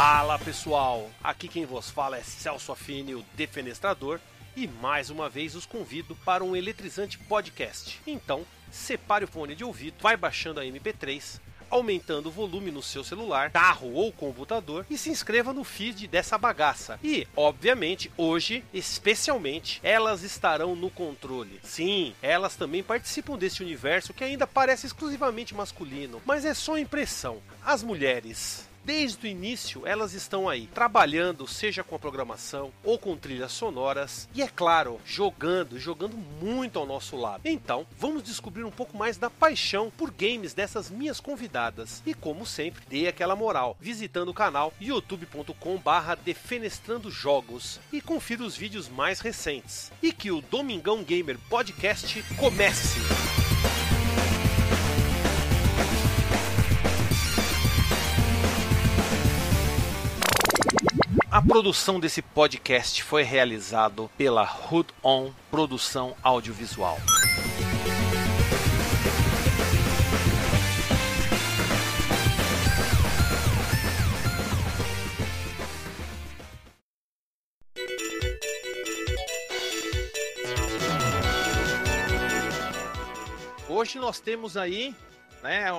Fala pessoal, aqui quem vos fala é Celso Affini, o Defenestrador, e mais uma vez os convido para um eletrizante podcast. Então, separe o fone de ouvido, vai baixando a MP3, aumentando o volume no seu celular, carro ou computador e se inscreva no feed dessa bagaça. E, obviamente, hoje, especialmente, elas estarão no controle. Sim, elas também participam desse universo que ainda parece exclusivamente masculino, mas é só impressão. As mulheres Desde o início, elas estão aí, trabalhando, seja com a programação ou com trilhas sonoras, e é claro, jogando, jogando muito ao nosso lado. Então, vamos descobrir um pouco mais da paixão por games dessas minhas convidadas. E como sempre, dê aquela moral, visitando o canal youtube.com/barra defenestrando jogos e confira os vídeos mais recentes. E que o Domingão Gamer Podcast comece! A produção desse podcast foi realizado pela Hood On Produção Audiovisual. Hoje nós temos aí né,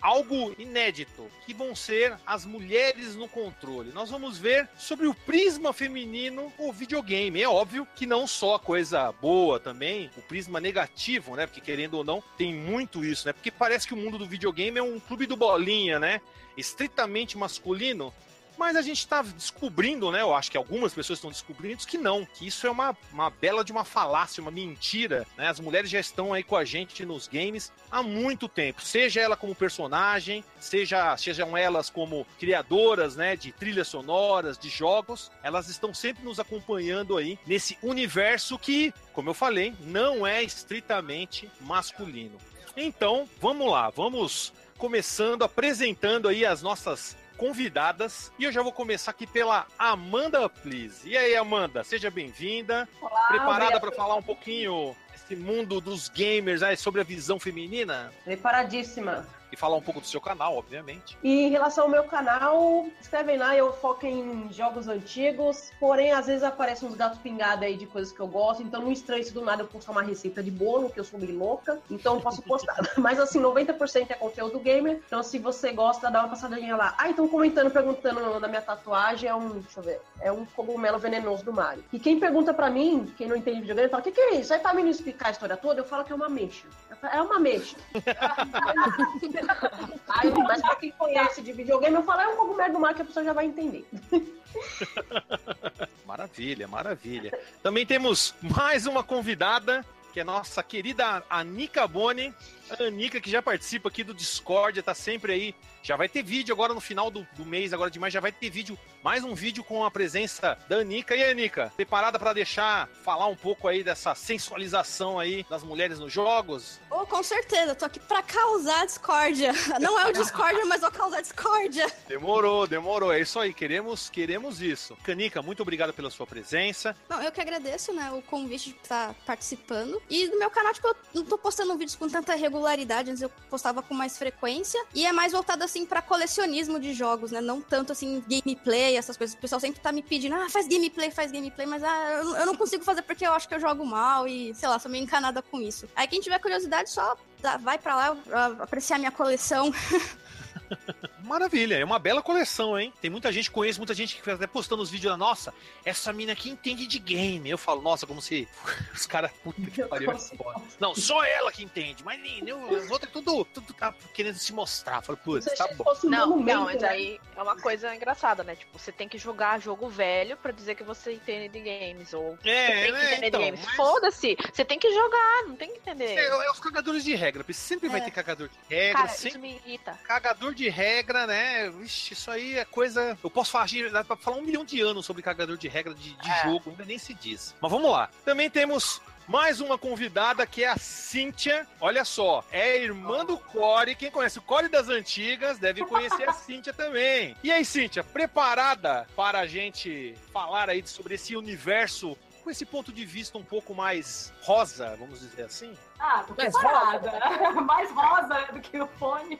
algo inédito, que vão ser as mulheres no controle. Nós vamos ver sobre o prisma feminino o videogame. É óbvio que não só coisa boa também, o prisma negativo, né? Porque querendo ou não, tem muito isso, né? Porque parece que o mundo do videogame é um clube do bolinha, né? Estritamente masculino, mas a gente está descobrindo, né? Eu acho que algumas pessoas estão descobrindo que não, que isso é uma, uma bela de uma falácia, uma mentira. Né? As mulheres já estão aí com a gente nos games há muito tempo. Seja ela como personagem, seja sejam elas como criadoras, né? De trilhas sonoras, de jogos, elas estão sempre nos acompanhando aí nesse universo que, como eu falei, não é estritamente masculino. Então, vamos lá, vamos começando apresentando aí as nossas convidadas. E eu já vou começar aqui pela Amanda Please. E aí, Amanda, seja bem-vinda. Preparada para falar um pouquinho desse mundo dos gamers aí, sobre a visão feminina? Preparadíssima e falar um pouco do seu canal, obviamente. E em relação ao meu canal, escrevem lá, eu foco em jogos antigos, porém às vezes aparecem uns gatos pingados aí de coisas que eu gosto, então não estranho se do nada eu postar uma receita de bolo, que eu sou meio louca, então eu posso postar. Mas assim, 90% é conteúdo gamer, então se você gosta, dá uma passadinha lá. Ah, então comentando, perguntando da minha tatuagem, é um, deixa eu ver, é um cogumelo venenoso do Mario. E quem pergunta pra mim, quem não entende videogame, fala, o que, que é isso? Aí pra mim não explicar a história toda, eu falo que é uma mexa. É uma mexa. Aí, mas pra quem conhece de videogame, eu falo, é um cogumelo do mar que a pessoa já vai entender. Maravilha, maravilha. Também temos mais uma convidada, que é nossa querida Anica Boni. A Anica, que já participa aqui do Discord, tá sempre aí já vai ter vídeo agora no final do, do mês, agora de mais, já vai ter vídeo, mais um vídeo com a presença da Anica. E aí, Anica, preparada para deixar falar um pouco aí dessa sensualização aí das mulheres nos jogos? Oh, com certeza, tô aqui para causar discórdia. Não é o discórdia, mas vou causar discórdia. Demorou, demorou. É isso aí, queremos, queremos isso. Canica, muito obrigado pela sua presença. Não, eu que agradeço, né, o convite de estar participando. E no meu canal, tipo, eu não tô postando vídeos com tanta regularidade, antes eu postava com mais frequência. E é mais voltado assim para colecionismo de jogos, né? Não tanto assim gameplay, essas coisas. O pessoal sempre tá me pedindo, ah, faz gameplay, faz gameplay, mas ah, eu não consigo fazer porque eu acho que eu jogo mal e, sei lá, sou meio encanada com isso. Aí quem tiver curiosidade, só vai para lá apreciar minha coleção. Maravilha, é uma bela coleção, hein? Tem muita gente, conhece muita gente que fica até postando os vídeos lá, nossa, essa mina aqui entende de game. Eu falo, nossa, como se os caras, puta que pariu. Não, só ela que entende, mas nem, outros é tudo, tudo tá querendo se mostrar. Eu falo, putz, tá bom. Não, não, mas aí é uma coisa engraçada, né? Tipo, você tem que jogar jogo velho pra dizer que você entende de games. Ou é, você tem que né? entender então, de games. Mas... Foda-se, você tem que jogar, não tem que entender. É, é os cagadores de regra, sempre é. vai ter cagador de regra. Cara, sempre... isso me irrita. Cagador de regra, né? Vixe, isso aí é coisa. Eu posso falar, dá pra falar um milhão de anos sobre cagador de regra de, de é. jogo, ainda nem se diz. Mas vamos lá. Também temos mais uma convidada que é a Cíntia. Olha só, é irmã do Core. Quem conhece o Core das antigas deve conhecer a Cíntia também. E aí, Cíntia, preparada para a gente falar aí sobre esse universo com esse ponto de vista um pouco mais rosa, vamos dizer assim? Ah, tô preparada. mais rosa do que o fone.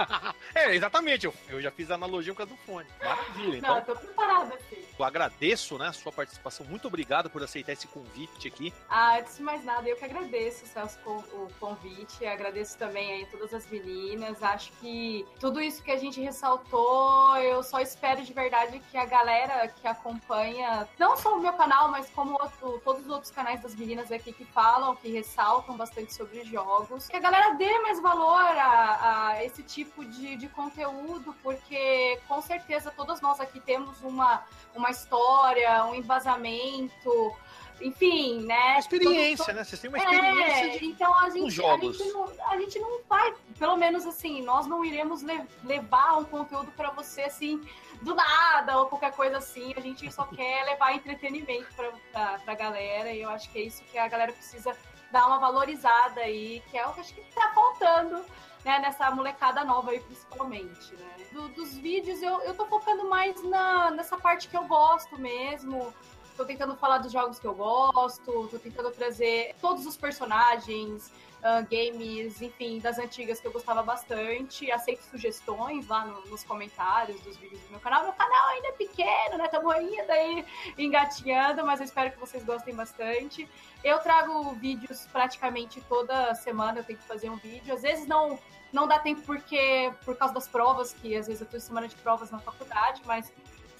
é, exatamente. Eu, eu já fiz a analogia com a do fone. Maravilha. Então, Não, tô preparada, sim. Eu agradeço, né, a sua participação. Muito obrigado por aceitar esse convite aqui. Ah, antes de mais nada, eu que agradeço, Celso, o convite. Agradeço também aí todas as meninas. Acho que tudo isso que a gente ressaltou, eu só espero de verdade que a galera que acompanha, não só o meu canal, mas como outro, todos os outros canais das meninas aqui que falam, que ressaltam bastante sobre jogos, que a galera dê mais valor a, a esse tipo de, de conteúdo, porque com certeza todas nós aqui temos uma, uma história, um embasamento enfim, né? Experiência, todo... né? Vocês têm uma experiência é, de... então a gente, jogos. A gente, não, a gente não vai, pelo menos assim, nós não iremos le levar um conteúdo para você assim do nada ou qualquer coisa assim. A gente só quer levar entretenimento pra, pra galera e eu acho que é isso que a galera precisa dar uma valorizada aí, que é o que acho que tá faltando. Né, nessa molecada nova aí, principalmente, né? Do, dos vídeos, eu, eu tô focando mais na, nessa parte que eu gosto mesmo, Tô tentando falar dos jogos que eu gosto, tô tentando trazer todos os personagens, uh, games, enfim, das antigas que eu gostava bastante. Aceito sugestões lá no, nos comentários dos vídeos do meu canal. Meu canal ainda é pequeno, né? Estamos ainda aí engatinhando, mas eu espero que vocês gostem bastante. Eu trago vídeos praticamente toda semana, eu tenho que fazer um vídeo. Às vezes não não dá tempo porque por causa das provas, que às vezes eu tô em semana de provas na faculdade, mas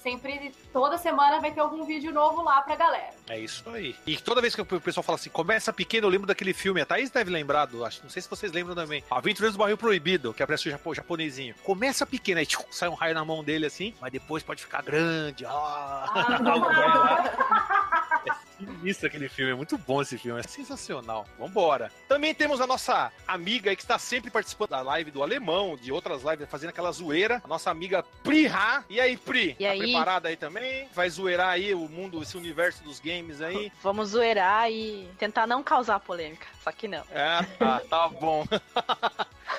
sempre, toda semana vai ter algum vídeo novo lá pra galera. É isso aí. E toda vez que o pessoal fala assim, começa pequeno, eu lembro daquele filme, a Thaís deve lembrar, do, acho, não sei se vocês lembram também, Aventureiros do Barril Proibido, que aparece o japonesinho. Começa pequeno, aí tchum, sai um raio na mão dele assim, mas depois pode ficar grande. Ah, ah sinistro aquele filme, é muito bom esse filme, é sensacional. Vambora. Também temos a nossa amiga aí que está sempre participando da live do Alemão, de outras lives, fazendo aquela zoeira, a nossa amiga Pri Ha. E aí, Pri? E tá aí? preparada aí também? Vai zoeirar aí o mundo, esse universo dos games aí? Vamos zoeirar e tentar não causar polêmica, só que não. É, tá, tá bom.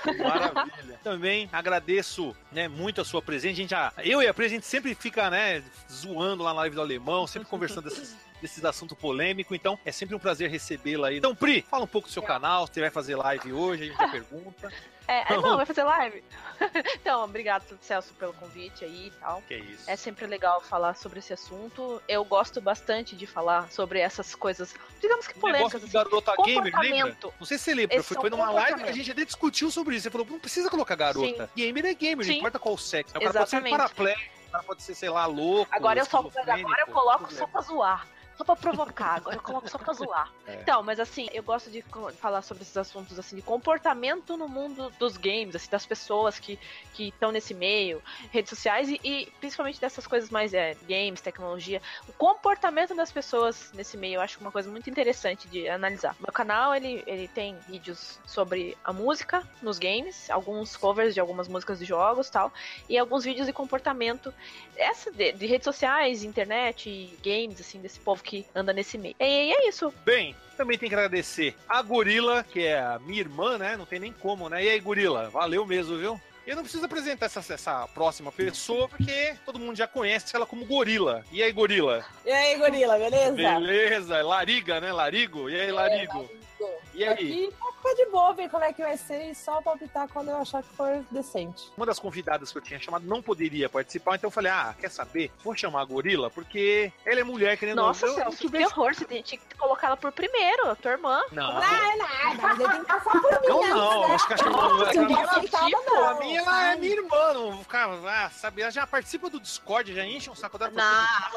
Maravilha. Também agradeço, né, muito a sua presença. A gente já, eu e a Pri, a gente sempre fica, né, zoando lá na live do Alemão, sempre conversando desses desses assuntos polêmicos. Então, é sempre um prazer recebê-la aí. Então, Pri, fala um pouco do seu é. canal, você vai fazer live hoje, a gente já pergunta. É, é não, vai fazer live. então, obrigado, Celso, pelo convite aí e tal. Que isso. É sempre legal falar sobre esse assunto. Eu gosto bastante de falar sobre essas coisas, digamos que polêmicas. Assim, garota gamer, lembra? Não sei se você lembra, foi, foi numa live que a gente até discutiu sobre isso. Você falou, não precisa colocar garota. Sim. Gamer é gamer, não importa qual sexo. O cara Exatamente. pode ser paraplay, o cara pode ser, sei lá, louco. Agora eu, só, agora eu coloco só pra zoar só pra provocar, agora eu coloco só pra zoar. É. Então, mas assim, eu gosto de falar sobre esses assuntos assim, de comportamento no mundo dos games, assim, das pessoas que estão nesse meio, redes sociais e, e, principalmente dessas coisas mais é, games, tecnologia. O comportamento das pessoas nesse meio eu acho uma coisa muito interessante de analisar. Meu canal, ele, ele tem vídeos sobre a música nos games, alguns covers de algumas músicas de jogos tal, e alguns vídeos de comportamento essa de, de redes sociais, internet e games, assim, desse povo que anda nesse meio. E, é isso. Bem, também tem que agradecer a Gorila, que é a minha irmã, né? Não tem nem como, né? E aí, Gorila, valeu mesmo, viu? Eu não preciso apresentar essa, essa próxima pessoa, porque todo mundo já conhece ela como Gorila. E aí, Gorila? E aí, Gorila, beleza? Beleza, Lariga, né? Larigo? E aí, Larigo? É, e aí? Aqui tá de boa ver como é que vai ser e só palpitar quando eu achar que for decente. Uma das convidadas que eu tinha chamado não poderia participar, então eu falei, ah, quer saber? Vou chamar a Gorila, porque ela é mulher querendo... Nossa, Celso, que horror, você tinha que colocar ela por primeiro, a tua irmã. Não. Não, é nada, mas tem que passar por mim. Não, não, né? acho que a minha, ela é minha irmã, não ficar, ah, sabe, ela já participa do Discord, já enche um saco dela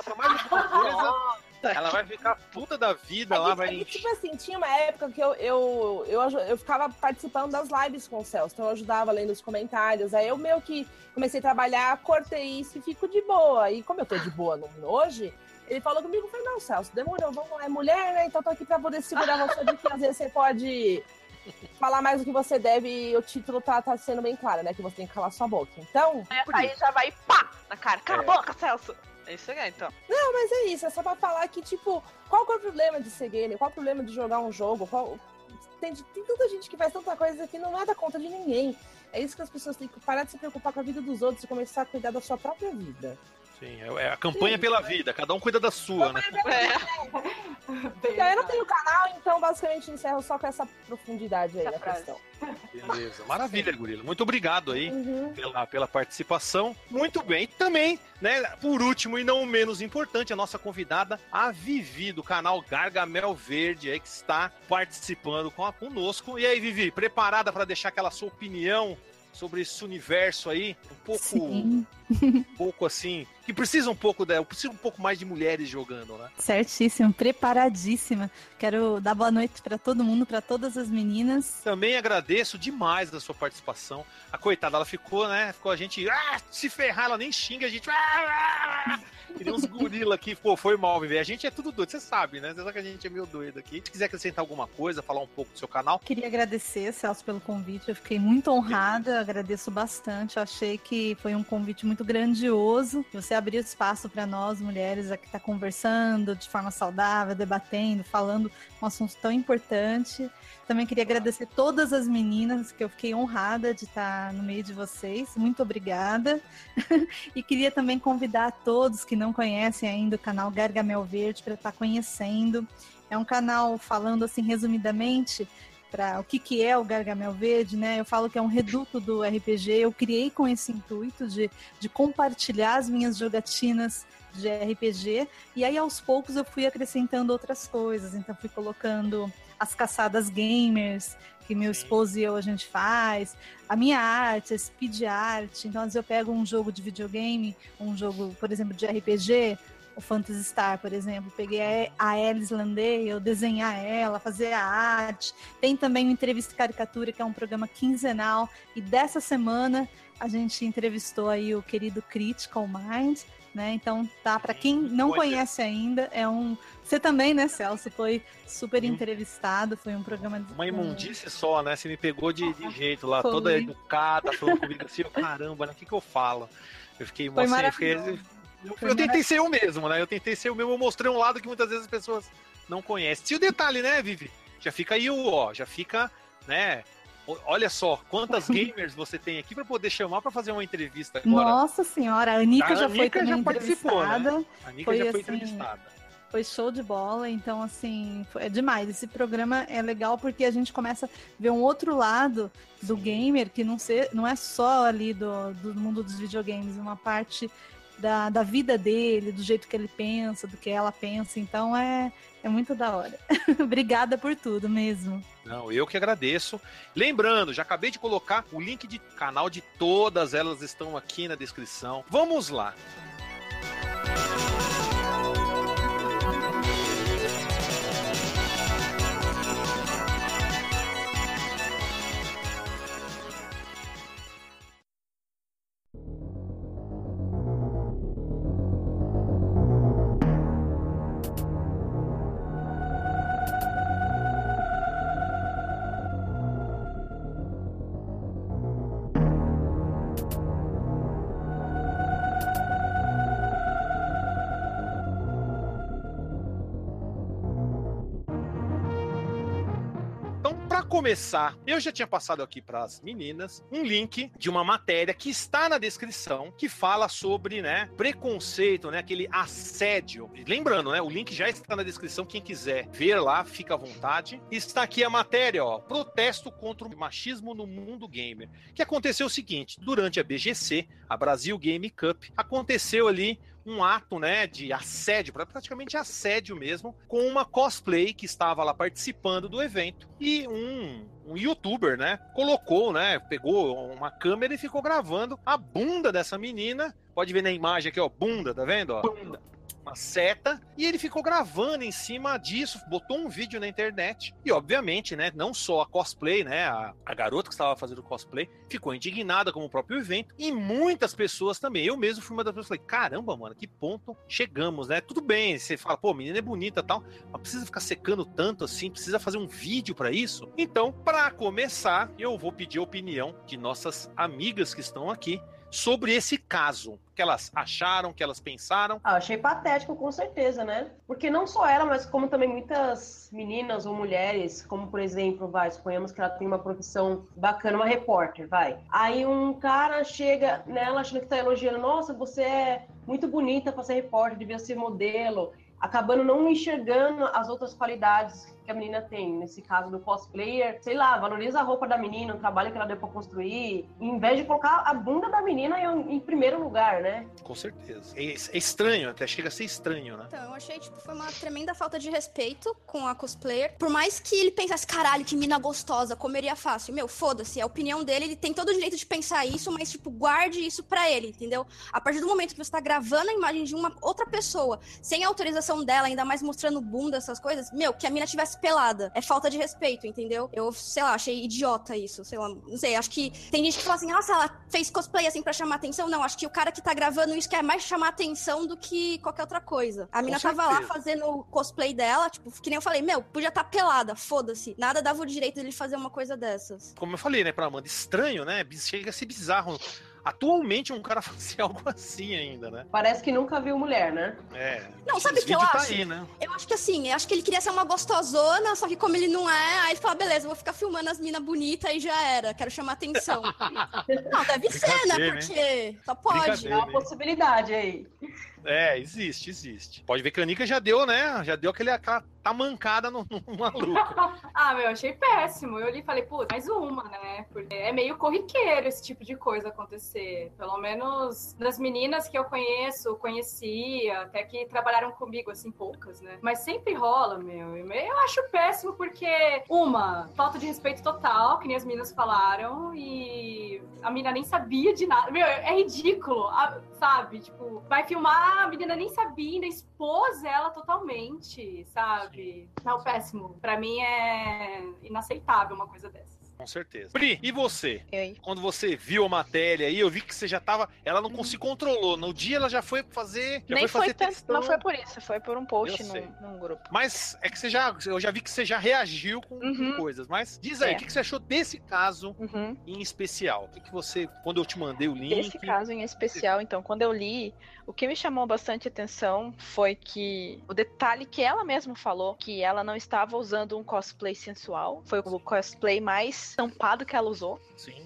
pra mais alguma coisa. Ela vai ficar puta da vida é lá, vai. É tipo assim, tinha uma época que eu, eu, eu, eu ficava participando das lives com o Celso, então eu ajudava lendo os comentários. Aí eu meio que comecei a trabalhar, cortei isso e fico de boa. E como eu tô de boa no, hoje, ele falou comigo, falei, não, Celso, demorou, vamos lá, é mulher, né? Então tô aqui pra poder segurar você de que às vezes você pode falar mais do que você deve e o título tá, tá sendo bem claro, né? Que você tem que calar sua boca. Então. Aí já vai pá na cara. Cala é. a boca, Celso! É isso aí, então. Não, mas é isso. É só pra falar que, tipo, qual que é o problema de ser gamer? Qual é o problema de jogar um jogo? Qual... Tem, tem tanta gente que faz tanta coisa que não é da conta de ninguém. É isso que as pessoas têm que parar de se preocupar com a vida dos outros e começar a cuidar da sua própria vida. Sim, é, é a campanha Sim. pela vida, cada um cuida da sua, né? É. Eu não tenho canal, então basicamente encerro só com essa profundidade aí a questão. Beleza, maravilha, Gurila. Muito obrigado aí uhum. pela, pela participação. Muito bem. Também, né, por último e não menos importante, a nossa convidada, a Vivi, do canal Gargamel Verde, aí que está participando com a, conosco. E aí, Vivi, preparada para deixar aquela sua opinião sobre esse universo aí, um pouco, Sim. Um pouco assim, que precisa um pouco dela, precisa um pouco mais de mulheres jogando, né? Certíssimo, preparadíssima. Quero dar boa noite para todo mundo, para todas as meninas. Também agradeço demais da sua participação. A coitada, ela ficou, né? Ficou a gente, ah, se ferrar, ela nem xinga a gente. Ah, ah, uns gorila aqui, pô, foi mal, viver. A gente é tudo doido, você sabe, né? Você sabe que a gente é meio doido aqui. Se quiser acrescentar alguma coisa, falar um pouco do seu canal. Queria agradecer, Celso, pelo convite. Eu fiquei muito honrada, agradeço bastante. Eu achei que foi um convite muito grandioso. Você abriu espaço para nós, mulheres, aqui tá conversando de forma saudável, debatendo, falando um assunto tão importante. Também queria agradecer todas as meninas, que eu fiquei honrada de estar no meio de vocês. Muito obrigada. e queria também convidar todos que não conhecem ainda o canal Gargamel Verde para estar conhecendo. É um canal falando assim resumidamente para o que, que é o Gargamel Verde, né? Eu falo que é um reduto do RPG. Eu criei com esse intuito de, de compartilhar as minhas jogatinas de RPG. E aí, aos poucos, eu fui acrescentando outras coisas. Então, fui colocando as caçadas gamers, que meu esposo e eu a gente faz, a minha arte, a speed art. Então, às vezes eu pego um jogo de videogame, um jogo, por exemplo, de RPG, o Phantasy Star, por exemplo, peguei a Alice Landey, eu desenhar ela, fazer a arte. Tem também o Entrevista Caricatura, que é um programa quinzenal, e dessa semana a gente entrevistou aí o querido Critical Mind, né? Então tá, para quem não conhece ainda, é um. Você também, né, Celso? Foi super entrevistado, foi um programa. Uma imundície só, né? Você me pegou de, de jeito lá, foi. toda educada, falando comigo assim, oh, caramba, né? O que, que eu falo? Eu fiquei foi assim, eu, fiquei, eu, eu tentei ser eu mesmo, né? Eu tentei ser o mesmo, eu mostrei um lado que muitas vezes as pessoas não conhecem. E o detalhe, né, Vivi? Já fica aí o ó, já fica, né? Olha só, quantas gamers você tem aqui para poder chamar para fazer uma entrevista agora. Nossa senhora, a Anica a já foi também já participou, né? A Anica foi, já foi assim, entrevistada. Foi show de bola, então assim, é demais. Esse programa é legal porque a gente começa a ver um outro lado do gamer que não, ser, não é só ali do, do mundo dos videogames, uma parte da, da vida dele, do jeito que ele pensa, do que ela pensa. Então é, é muito da hora. Obrigada por tudo mesmo. Não, eu que agradeço. Lembrando, já acabei de colocar o link de canal de todas elas estão aqui na descrição. Vamos lá. Começar, eu já tinha passado aqui para as meninas um link de uma matéria que está na descrição que fala sobre, né, preconceito, né, aquele assédio. Lembrando, né, o link já está na descrição, quem quiser ver lá, fica à vontade. Está aqui a matéria, ó, protesto contra o machismo no mundo gamer. Que aconteceu o seguinte, durante a BGC, a Brasil Game Cup, aconteceu ali um ato, né, de assédio, praticamente assédio mesmo, com uma cosplay que estava lá participando do evento e um, um youtuber, né, colocou, né, pegou uma câmera e ficou gravando a bunda dessa menina. Pode ver na imagem aqui, ó, bunda, tá vendo? Ó? Bunda uma seta, e ele ficou gravando em cima disso, botou um vídeo na internet, e obviamente, né, não só a cosplay, né, a, a garota que estava fazendo cosplay, ficou indignada com o próprio evento, e muitas pessoas também, eu mesmo fui uma das pessoas, falei, caramba, mano, que ponto chegamos, né, tudo bem, você fala, pô, menina é bonita tal, mas precisa ficar secando tanto assim, precisa fazer um vídeo para isso? Então, para começar, eu vou pedir a opinião de nossas amigas que estão aqui, sobre esse caso. Que elas acharam, que elas pensaram. Ah, achei patético, com certeza, né? Porque não só ela, mas como também muitas meninas ou mulheres, como por exemplo, vai, suponhamos que ela tem uma profissão bacana, uma repórter, vai. Aí um cara chega nela achando que tá elogiando, nossa, você é muito bonita para ser repórter, devia ser modelo, acabando não enxergando as outras qualidades que a menina tem. Nesse caso do cosplayer, sei lá, valoriza a roupa da menina, o trabalho que ela deu pra construir, em vez de colocar a bunda da menina em, em primeiro lugar, né? Com certeza. É, é, estranho, até chega a ser estranho, né? Então, eu achei, tipo, foi uma tremenda falta de respeito com a cosplayer. Por mais que ele pensasse, caralho, que mina gostosa, comeria fácil. Meu, foda-se, é a opinião dele, ele tem todo o direito de pensar isso, mas, tipo, guarde isso pra ele, entendeu? A partir do momento que você tá gravando a imagem de uma outra pessoa, sem autorização dela, ainda mais mostrando bunda, essas coisas, meu, que a mina tivesse pelada. É falta de respeito, entendeu? Eu, sei lá, achei idiota isso. Sei lá, não sei. Acho que tem gente que fala assim, nossa, ela fez cosplay assim pra chamar atenção. Não, acho que o cara que tá gravando isso quer mais chamar atenção do que qualquer outra coisa. A mina tava lá fazendo o cosplay dela, tipo, que nem eu falei, meu, podia estar tá pelada, foda-se. Nada dava o direito dele fazer uma coisa dessas. Como eu falei, né, pra Amanda, estranho, né? Chega a ser bizarro atualmente um cara fazer algo assim ainda, né? Parece que nunca viu mulher, né? É. Não, sabe o que eu tá acho? Aí, né? Eu acho que assim, eu acho que ele queria ser uma gostosona, só que como ele não é, aí ele fala, beleza, vou ficar filmando as minas bonitas e já era, quero chamar atenção. não, deve ser, né? Porque só pode. É uma possibilidade aí. É, existe, existe. Pode ver que a Anica já deu, né? Já deu aquele, aquela tá mancada no, no maluco. ah, meu, achei péssimo. Eu li e falei, pô, mais uma, né? Porque é meio corriqueiro esse tipo de coisa acontecer. Pelo menos das meninas que eu conheço, conhecia, até que trabalharam comigo, assim, poucas, né? Mas sempre rola, meu. Eu acho péssimo porque, uma, falta de respeito total, que nem as meninas falaram, e a menina nem sabia de nada. Meu, é ridículo, sabe? Tipo, vai filmar, a menina nem sabia, ainda expôs ela totalmente, sabe? Não, péssimo. Para mim é inaceitável uma coisa dessa. Com certeza. Pri, e você? Oi. Quando você viu a matéria aí, eu vi que você já tava. Ela não uhum. se controlou. No dia ela já foi fazer. Já Nem foi, fazer tanto, não foi por isso, foi por um post num, num, grupo. Mas é que você já. Eu já vi que você já reagiu com, uhum. coisas. Mas diz aí, é. o que, que, você achou desse caso uhum. em especial? O que, que você. Quando eu te mandei o link. Esse caso em especial, então, quando eu li, o que me chamou bastante atenção foi que o detalhe que ela mesma falou, que ela não estava usando um cosplay sensual, foi o cosplay mais tampado que ela usou. Sim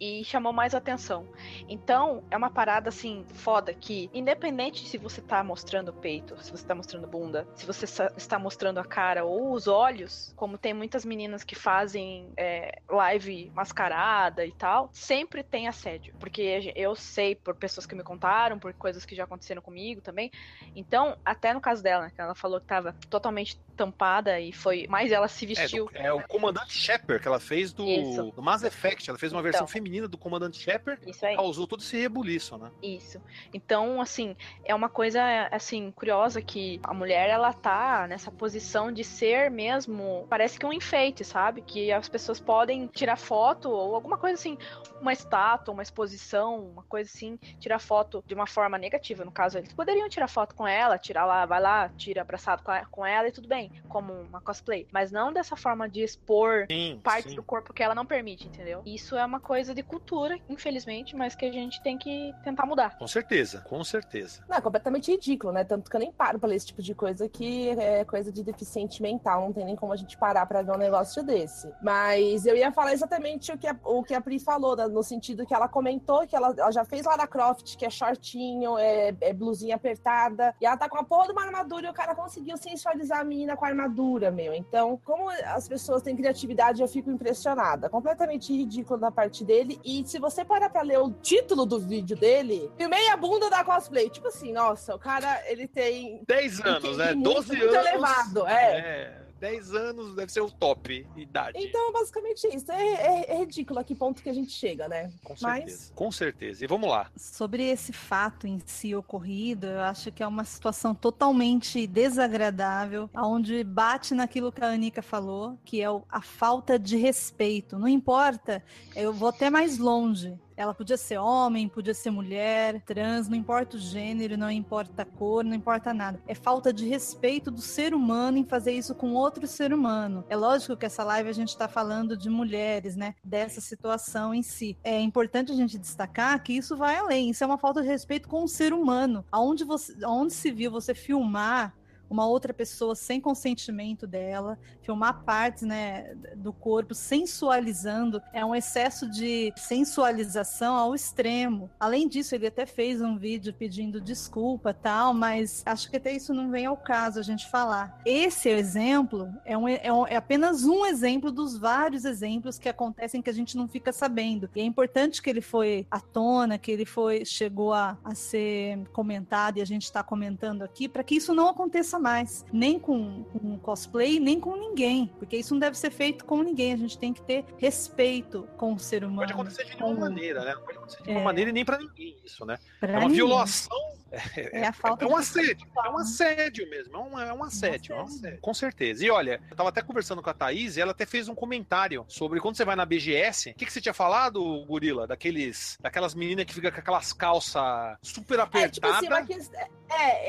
e chamou mais atenção. Então, é uma parada assim foda que, independente se você tá mostrando o peito, se você tá mostrando bunda, se você está mostrando a cara ou os olhos, como tem muitas meninas que fazem é, live mascarada e tal, sempre tem assédio. Porque eu sei por pessoas que me contaram, por coisas que já aconteceram comigo também. Então, até no caso dela, que ela falou que tava totalmente tampada e foi. Mas ela se vestiu. É, do, é o comandante Shepard que ela fez do, do Mass Effect. Ela fez uma então, versão feminina do comandante Shepard. Causou todo esse rebuliço, né? Isso. Então, assim, é uma coisa assim curiosa que a mulher ela tá nessa posição de ser mesmo, parece que um enfeite, sabe? Que as pessoas podem tirar foto ou alguma coisa assim, uma estátua, uma exposição, uma coisa assim, tirar foto de uma forma negativa, no caso, eles poderiam tirar foto com ela, tirar lá, vai lá, tira abraçado com ela e tudo bem como uma cosplay, mas não dessa forma de expor sim, partes sim. do corpo que ela não permite, entendeu? Isso é uma coisa de cultura, infelizmente, mas que a gente tem que tentar mudar. Com certeza, com certeza. Não, é completamente ridículo, né? Tanto que eu nem paro pra ler esse tipo de coisa que é coisa de deficiente mental, não tem nem como a gente parar pra ver um negócio desse. Mas eu ia falar exatamente o que a, o que a Pri falou, né? no sentido que ela comentou que ela, ela já fez Lara Croft, que é shortinho, é, é blusinha apertada, e ela tá com a porra de uma armadura e o cara conseguiu sensualizar a menina com a armadura, meu. Então, como as pessoas têm criatividade, eu fico impressionada. Completamente ridículo da parte dele. E se você parar pra ler o título do vídeo dele, filmei a bunda da cosplay. Tipo assim, nossa, o cara, ele tem. 10 anos, né? 12 muito anos. elevado, é. é. 10 anos deve ser o top de idade. Então, basicamente isso. É, é, é, ridículo a que ponto que a gente chega, né? Com certeza. Mas... Com certeza. E vamos lá. Sobre esse fato em si ocorrido, eu acho que é uma situação totalmente desagradável, onde bate naquilo que a Anica falou, que é a falta de respeito. Não importa, eu vou até mais longe. Ela podia ser homem, podia ser mulher, trans, não importa o gênero, não importa a cor, não importa nada. É falta de respeito do ser humano em fazer isso com outro ser humano. É lógico que essa live a gente está falando de mulheres, né? Dessa situação em si. É importante a gente destacar que isso vai além. Isso é uma falta de respeito com o ser humano. Aonde, você, aonde se viu você filmar uma outra pessoa sem consentimento dela, filmar partes, né, do corpo sensualizando, é um excesso de sensualização ao extremo. Além disso, ele até fez um vídeo pedindo desculpa, tal, mas acho que até isso não vem ao caso a gente falar. Esse exemplo é, um, é, um, é apenas um exemplo dos vários exemplos que acontecem que a gente não fica sabendo. E é importante que ele foi à tona, que ele foi chegou a, a ser comentado e a gente está comentando aqui para que isso não aconteça mais, nem com, com cosplay, nem com ninguém, porque isso não deve ser feito com ninguém. A gente tem que ter respeito com o ser humano. Pode acontecer de nenhuma com... maneira, né? Não pode acontecer de nenhuma é... maneira e nem para ninguém isso, né? Pra é uma ninguém. violação é, é, a falta é um assédio, é um assédio mesmo, é um, é um assédio, é um assédio, com certeza. E olha, eu tava até conversando com a Thaís e ela até fez um comentário sobre quando você vai na BGS, o que, que você tinha falado, Gorila? Daqueles, daquelas meninas que ficam com aquelas calças super apertadas. É, tipo assim, é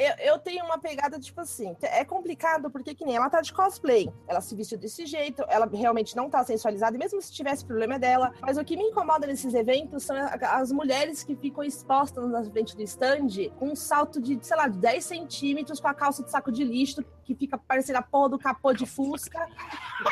eu, eu tenho uma pegada, tipo assim, é complicado porque que nem ela tá de cosplay, ela se vestiu desse jeito, ela realmente não tá sensualizada, e mesmo se tivesse problema é dela, mas o que me incomoda nesses eventos são as mulheres que ficam expostas na frente do stand com um salto de, sei lá, 10 centímetros com a calça de saco de lixo que fica parecendo a porra do capô de Fusca.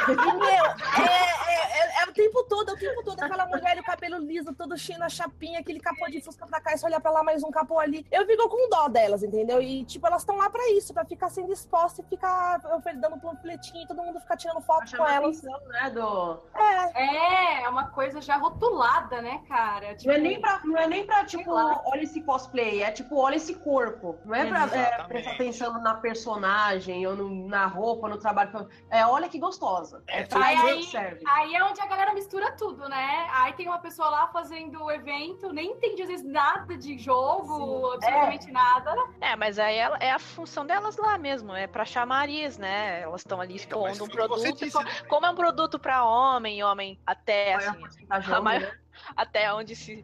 E, meu, é, é, é, é, o tempo todo, é o tempo todo. Aquela mulher e o cabelo liso, todo cheio na chapinha, aquele capô de Fusca pra cá, e só olhar pra lá, mais um capô ali. Eu fico com dó delas, entendeu? E, tipo, elas estão lá pra isso, pra ficar sendo exposta e ficar dando panfletinho e todo mundo ficar tirando foto com elas. Atenção, né, do... é. é, é uma coisa já rotulada, né, cara? Tipo, não, é nem pra, não é nem pra, tipo, olha esse cosplay, é tipo, olha esse corpo. Não é pra é, prestar atenção na personagem ou no, na roupa, no trabalho. É, olha que gostosa. É, pra aí, serve. aí é onde a galera mistura tudo, né? Aí tem uma pessoa lá fazendo o evento, nem entende às vezes nada de jogo, Sim. absolutamente é. nada. É, mas aí é, é a função delas lá mesmo, é pra chamariz, né? Elas estão ali então, expondo um produto. Disse, como, né? como, é um produto pra homem, homem até assim. A maior, até onde se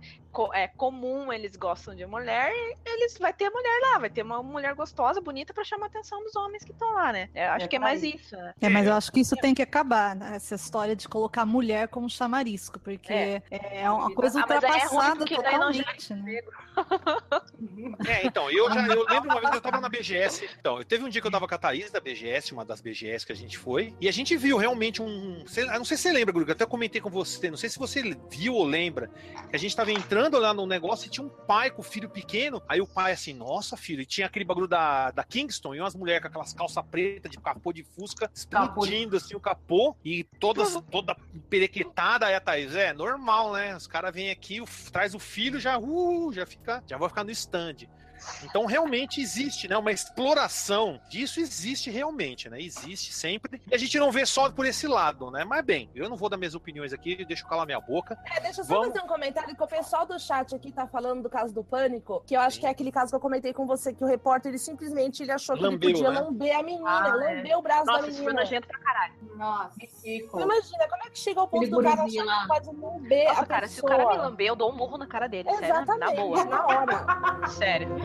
é comum, eles gostam de mulher, eles vai ter mulher lá, vai ter uma mulher gostosa, bonita para chamar a atenção dos homens que estão lá, né? Eu acho é que é mais isso. Né? É, mas eu acho que isso tem que acabar, né? essa história de colocar mulher como chamarisco, porque é, é uma coisa ah, ultrapassada é totalmente. Né? É, então, eu já eu lembro uma vez que eu tava na BGS. Então, teve um dia que eu tava com a Thaís da BGS, uma das BGS que a gente foi, e a gente viu realmente um. Não sei se você lembra, Gruga, até comentei com você, não sei se você viu ou lembra, que a gente tava entrando lá no negócio e tinha um pai com o filho pequeno. Aí o pai assim, nossa, filho, e tinha aquele bagulho da, da Kingston e umas mulheres com aquelas calças pretas de capô de fusca, explodindo assim o capô e todas, toda perequetada. Aí a Thaís, é normal, né? Os caras vêm aqui, o, traz o filho, já, uh, já fica, já vai ficar no stand. Então realmente existe, né? Uma exploração disso existe realmente, né? Existe sempre. E a gente não vê só por esse lado, né? Mas bem, eu não vou dar minhas opiniões aqui, deixa eu calar minha boca. É, deixa eu só Vamos... fazer um comentário que o pessoal do chat aqui tá falando do caso do pânico, que eu acho Sim. que é aquele caso que eu comentei com você, que o repórter ele simplesmente ele achou Lambeu, que ele podia né? lamber a menina, ah, lamber é. o braço Nossa, da menina. Nossa, nojento pra caralho. Nossa. Imagina, como é que chega ao ponto do cara achar que pode lamber Nossa, a cara, pessoa. se o cara me lamber, eu dou um murro na cara dele, Exatamente, sério, na boa. na hora. sério.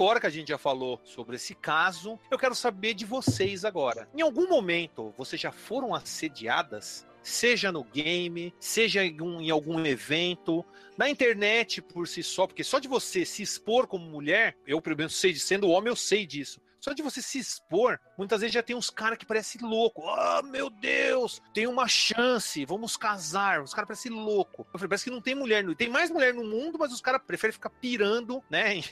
Agora que a gente já falou sobre esse caso, eu quero saber de vocês agora. Em algum momento, vocês já foram assediadas? Seja no game, seja em, um, algum evento, na internet por si só, porque só de você se expor como mulher, eu pelo menos sei, sendo homem, eu sei disso. Só de você se expor, muitas vezes já tem uns caras que parecem louco. Ah, oh, meu Deus, tem uma chance, vamos casar. Os caras parecem louco. Eu falei, parece que não tem mulher. Tem mais mulher no mundo, mas os caras preferem ficar pirando, né, em,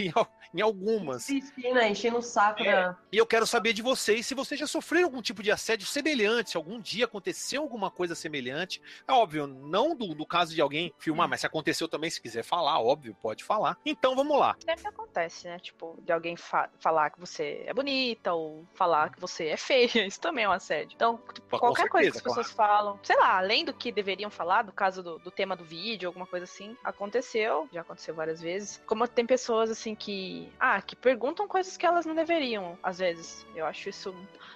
em algumas. Piscina, enchendo o saco é. da... E eu quero saber de vocês se vocês já sofreram algum tipo de assédio semelhante, se algum dia aconteceu alguma coisa semelhante. É óbvio, não do, do caso de alguém filmar, hum. mas se aconteceu também, se quiser falar, óbvio, pode falar. Então vamos lá. Sempre acontece, né? Tipo, de alguém fa falar que você é bonita, ou falar que você é feia. Isso também é um assédio. Então, qualquer certeza, coisa que as pessoas claro. falam, sei lá, além do que deveriam falar, do caso do, do tema do vídeo, alguma coisa assim, aconteceu, já aconteceu várias vezes. Como tem pessoas assim que, ah, que perguntam coisas que elas não deveriam, às vezes. Eu acho isso.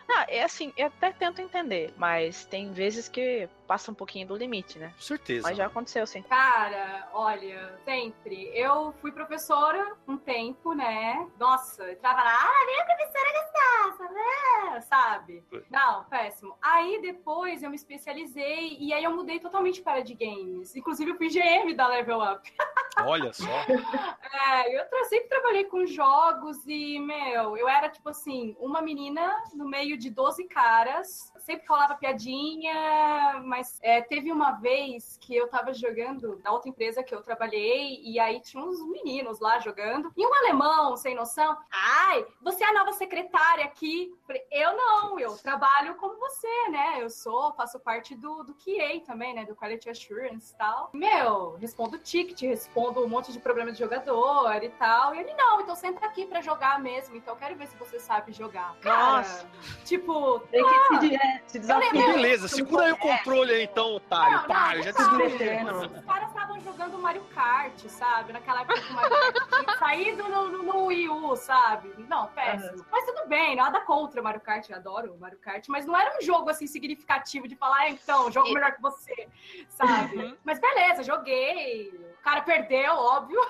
Ah, é assim, eu até tento entender, mas tem vezes que passa um pouquinho do limite, né? Com certeza. Mas já aconteceu, sim. Cara, olha, sempre. Eu fui professora um tempo, né? Nossa, eu entrava lá, ah, minha professora gostosa, né? Sabe? Não, péssimo. Aí depois eu me especializei e aí eu mudei totalmente para de games. Inclusive eu fui GM da Level Up. Olha só. é, eu sempre trabalhei com jogos e, meu, eu era tipo assim, uma menina no meio de 12 caras, sempre falava piadinha, mas é, teve uma vez que eu tava jogando na outra empresa que eu trabalhei e aí tinha uns meninos lá jogando e um alemão sem noção. Ai, você é a nova secretária aqui. Falei, eu não, eu trabalho como você, né? Eu sou, faço parte do, do QA também, né? Do Quality Assurance e tal. Meu, respondo ticket, respondo um monte de problema de jogador e tal. E ele, não, então senta aqui pra jogar mesmo. Então eu quero ver se você sabe jogar. Nossa. tipo, tem que ah, se, é, se desafiar. Beleza, segura aí o controle aí então, otário. Não, Pá, eu já te Os caras estavam jogando Mario Kart, sabe? Naquela época que o Mario Kart tinha saído no, no, no Wii U, sabe? Não, péssimo. Uhum. Mas tudo bem, nada contra Mario Kart, eu adoro Mario Kart, mas não era um jogo assim significativo de falar, ah, então, jogo melhor que você, sabe? Uhum. Mas beleza, joguei. O cara perdeu, óbvio.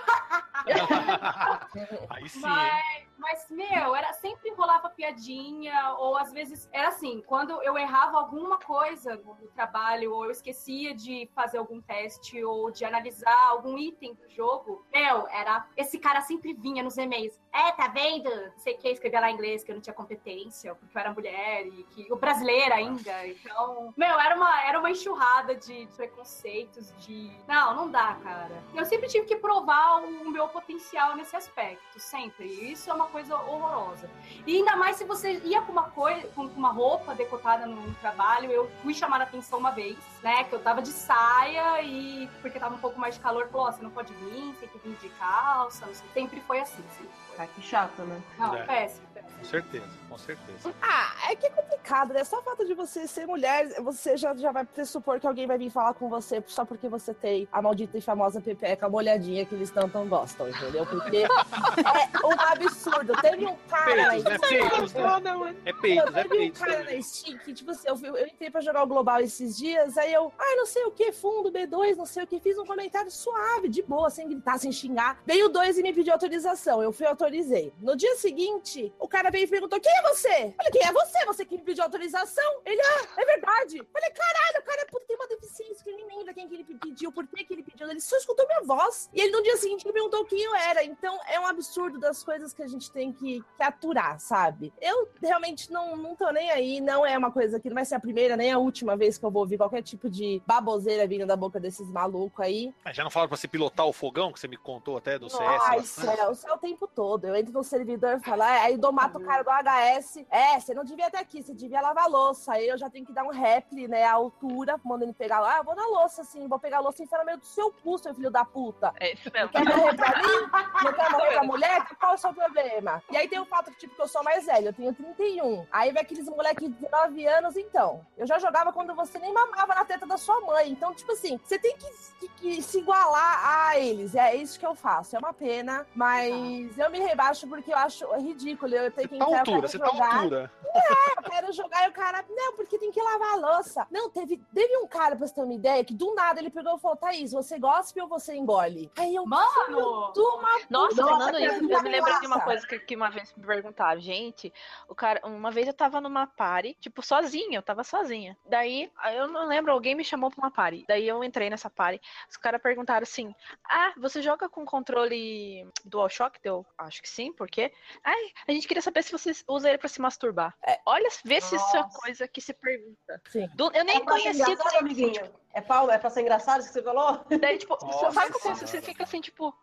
Aí sim. Mas, mas, meu, era sempre rolava piadinha, ou às vezes era assim, quando eu errava alguma coisa no, trabalho, ou eu esquecia de fazer algum teste, ou de analisar algum item do jogo, meu, era. Esse cara sempre vinha nos e-mails. É, tá vendo? Não sei o que, escrevia lá em inglês que eu não tinha competência, porque eu era mulher e que o brasileira ainda. Então, meu, era uma, era uma enxurrada de preconceitos, de. Não, não dá, cara. Eu sempre tive que provar o meu potencial nesse aspecto, sempre. Isso é uma coisa horrorosa. E ainda mais se você ia com uma coisa, com uma roupa decotada no, trabalho, eu fui chamar a atenção uma vez, né? Que eu tava de saia e porque tava um pouco mais de calor, falou: oh, você não pode vir, tem que vir de calça, não sei. Sempre foi assim, sempre. Ah, que chato, né? Não, é. péssimo. Com certeza, com certeza. Ah, é que é complicado, né? Só o fato de você ser mulher, você já, já vai supor que alguém vai vir falar com você só porque você tem a maldita e famosa pepeca molhadinha que eles tanto gostam, entendeu? Porque é um absurdo. Teve um cara peitos, na Steam. É peitos, né? É peitos, é Teve um cara na Steam que, tipo assim, eu, eu entrei pra jogar o Global esses dias, aí eu, ai, ah, não sei o que, fundo, B2, não sei o que, fiz um comentário suave, de boa, sem gritar, sem xingar. Veio dois e me pediu autorização. Eu fui autorizei. No dia seguinte, o cara veio e perguntou: quem é você? Falei, quem é você? Você que me pediu autorização? Ele, ah, é verdade. Falei, caralho, o cara puta, tem uma deficiência que ele nem lembra quem que ele pediu, por que, que ele pediu. Ele só escutou minha voz. E ele no dia seguinte me perguntou quem eu era. Então é um absurdo das coisas que a gente tem que, que aturar, sabe? Eu realmente não, não tô nem aí. Não é uma coisa que não vai ser a primeira nem a última vez que eu vou ouvir qualquer tipo de baboseira vindo da boca desses malucos aí. Ah, já não falaram pra você pilotar o fogão, que você me contou até do CS? Ai, céu, o tempo todo. Eu entro no servidor e falo, é, aí do mato o cara do HS. É, você não devia estar aqui, você devia lavar louça. Aí eu já tenho que dar um rep, né, a altura, mandando ele pegar lá. Ah, vou na louça, assim, vou pegar a louça e enfiar no meio do seu cu, seu filho da puta. É isso mesmo. Não quer morrer pra mim? Não quer morrer pra mulher? Qual é o seu problema? E aí tem o fato que, tipo, que eu sou mais velho, eu tenho 31. Aí vem aqueles moleques de 19 anos, então. Eu já jogava quando você nem mamava na teta da sua mãe. Então, tipo assim, você tem que, que, que se igualar a eles. É isso que eu faço. É uma pena, mas eu me rebaixo porque eu acho ridículo. Eu tenho que tá entrar, altura, você tá jogar. tá altura. É, eu quero jogar e o cara, não, porque tem que lavar a louça. Não, teve, teve um cara, pra você ter uma ideia, que do nada ele pegou e falou: Thaís, você gospe ou você engole? Aí eu, mano! Nossa, falando isso, eu me lembrei de uma coisa que, que uma vez me perguntaram. Gente, o cara, uma vez eu tava numa party, tipo, sozinha, eu tava sozinha. Daí, eu não lembro, alguém me chamou pra uma party. Daí eu entrei nessa party. Os caras perguntaram assim: Ah, você joga com controle DualShock? Deu, acho que sim, porque. Ai, a gente queria saber se você usa ele pra se masturbar. É. Olha, vê se isso é coisa que se pergunta. Sim. Do, eu nem é conhecia. amiguinho. É Paulo, é pra ser engraçado isso que você falou? Daí, tipo, Nossa, sabe como você fica assim, tipo.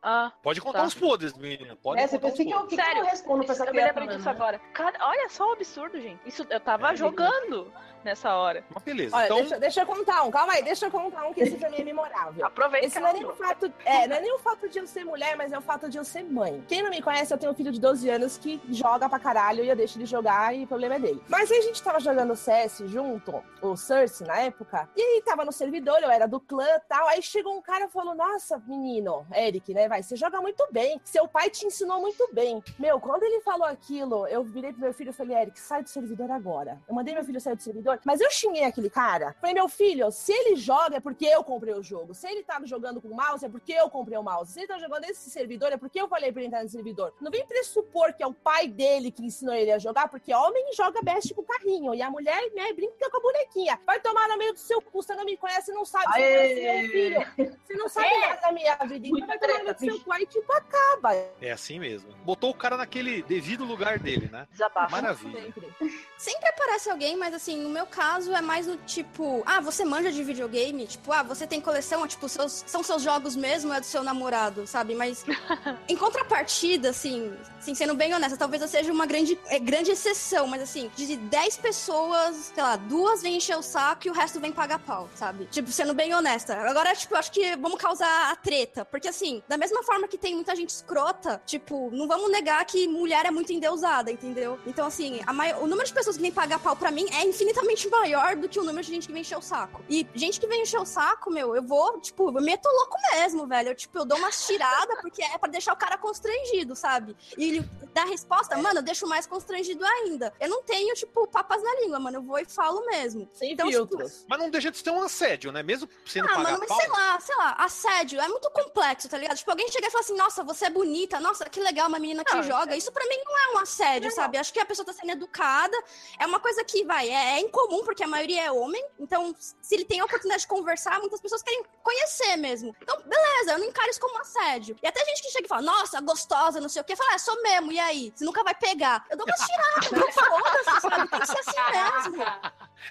Ah, Pode contar tá. os podres, menina. Pode é, contar você os podres. Sério, eu respondo pra essa Eu me lembrei disso agora. Cara, olha só o absurdo, gente. Isso, eu tava é, jogando. Nessa hora. Mas beleza. Olha, então, deixa, deixa eu contar um. Calma aí, deixa eu contar um que esse pra mim é memorável. Aproveita Esse não é, nem o fato, é, não é nem o fato de eu ser mulher, mas é o fato de eu ser mãe. Quem não me conhece, eu tenho um filho de 12 anos que joga pra caralho e eu deixo ele jogar e o problema é dele. Mas aí a gente tava jogando CS junto, o Cersei na época, e aí tava no servidor, eu era do clã e tal. Aí chegou um cara e falou: Nossa, menino, Eric, né? Vai, você joga muito bem. Seu pai te ensinou muito bem. Meu, quando ele falou aquilo, eu virei pro meu filho e falei: Eric, sai do servidor agora. Eu mandei meu filho sair do servidor, mas eu xinguei aquele cara. Falei: Meu filho, se ele joga é porque eu comprei o jogo. Se ele tá jogando com o mouse é porque eu comprei o mouse. Se ele tá jogando nesse servidor é porque eu falei pra ele entrar nesse servidor. Não vem pressupor que é o pai dele que ensinou ele a jogar, porque homem joga best com o carrinho e a mulher, né, brinca com a bonequinha. Vai tomar no meio do seu cu, você não me conhece, não sabe. Você conhece meu filho. Você não sabe É. nada da minha vida. Então vai tomar no meio do seu cu aí, tipo, acaba. é assim mesmo. Botou o cara naquele devido lugar dele, né? Desabafo. Maravilha. Sempre. Sempre aparece alguém, mas assim, no meu caso é mais do tipo, ah, você manja de videogame? Tipo, ah, você tem coleção, tipo, seus, são seus jogos mesmo, é do seu namorado, sabe? Mas em contrapartida, assim, assim, sendo bem honesta, talvez eu seja uma grande, é, grande exceção, mas assim, de 10 pessoas, sei lá, duas vêm encher o saco e o resto vem pagar pau, sabe? Tipo, sendo bem honesta. Agora, tipo, eu acho que vamos causar a treta, porque assim, da mesma forma que tem muita gente escrota, tipo, não vamos negar que mulher é muito endeusada, entendeu? Então, assim, a mai- o número de pessoas que vem pagar pau pra mim é infinitamente maior do que o número de gente que vem encher o saco. E gente que vem encher o saco, meu, eu vou, tipo, eu meto louco mesmo, velho. Eu, tipo, eu dou uma tirada porque é pra deixar o cara constrangido, sabe? E ele dá a resposta, mano, eu deixo mais constrangido ainda. Eu não tenho, tipo, papas na língua, mano. Eu vou e falo mesmo. Sem Então, tipo, filtros. Mas não deixa de ser um assédio, né? Mesmo sendo Ah, pagar mano, mas pau. sei lá, sei lá, assédio é muito complexo, tá ligado? Tipo, alguém chega e fala assim, nossa, você é bonita, nossa, que legal, uma menina que Não, joga. Isso pra mim não é um assédio, sabe? Acho que a pessoa tá sendo educada. É uma coisa que, vai, é, é incomum, porque a maioria é homem. Então, se ele tem a oportunidade de conversar, muitas pessoas querem conhecer mesmo. Então, beleza, eu não encaro isso como assédio. E até gente que chega e fala, nossa, gostosa, não sei o quê, fala, é, sou mesmo, e aí? Você nunca vai pegar. Eu dou uma tirada, não foda-se, sabe? Tem que ser assim mesmo.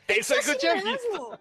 É isso aí que eu Assim tinha visto. mesmo.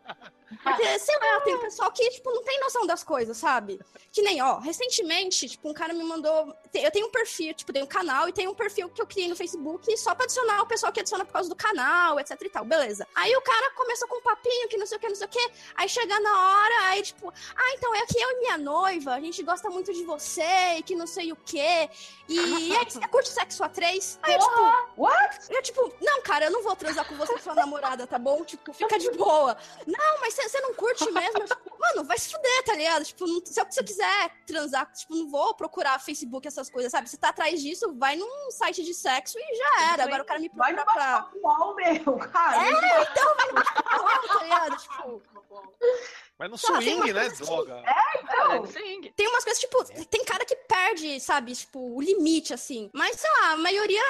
Porque, sei lá, tem pessoal que, tipo, não tem noção das coisas, sabe? Que nem, ó, recentemente, tipo, um cara me mandou. Eu tenho um perfil, tipo, tenho um canal e tenho um perfil que eu criei no Facebook só pra adicionar o pessoal que adiciona por causa do canal, etc e tal. Beleza. Aí o cara começou com um papinho que não sei o que, não sei o que. Aí chega na hora, aí, tipo, ah, então é que eu e minha noiva, a gente gosta muito de você e que não sei o quê. E aí, você curte sexo a três? Aí, eu, tipo, What? eu, tipo, não, cara, eu não vou transar com você, sua namorada, tá bom? Tipo, fica de boa. Não, mas você não curte mesmo? Eu, tipo, mano, vai se fuder, tá ligado? Tipo, não, se eu se eu quiser transar, tipo, não vou procurar Facebook, essas coisas, sabe? Se tá atrás disso, vai num site de sexo e já era. Agora o cara me Vai procura no pra. meu, cara. É, então vai no tá ligado? Tipo, Mas no Sei tem swing, né? Droga. Então, Sim. tem umas coisas, tipo, tem cara que perde, sabe? Tipo, o limite, assim. Mas, sei lá, a maioria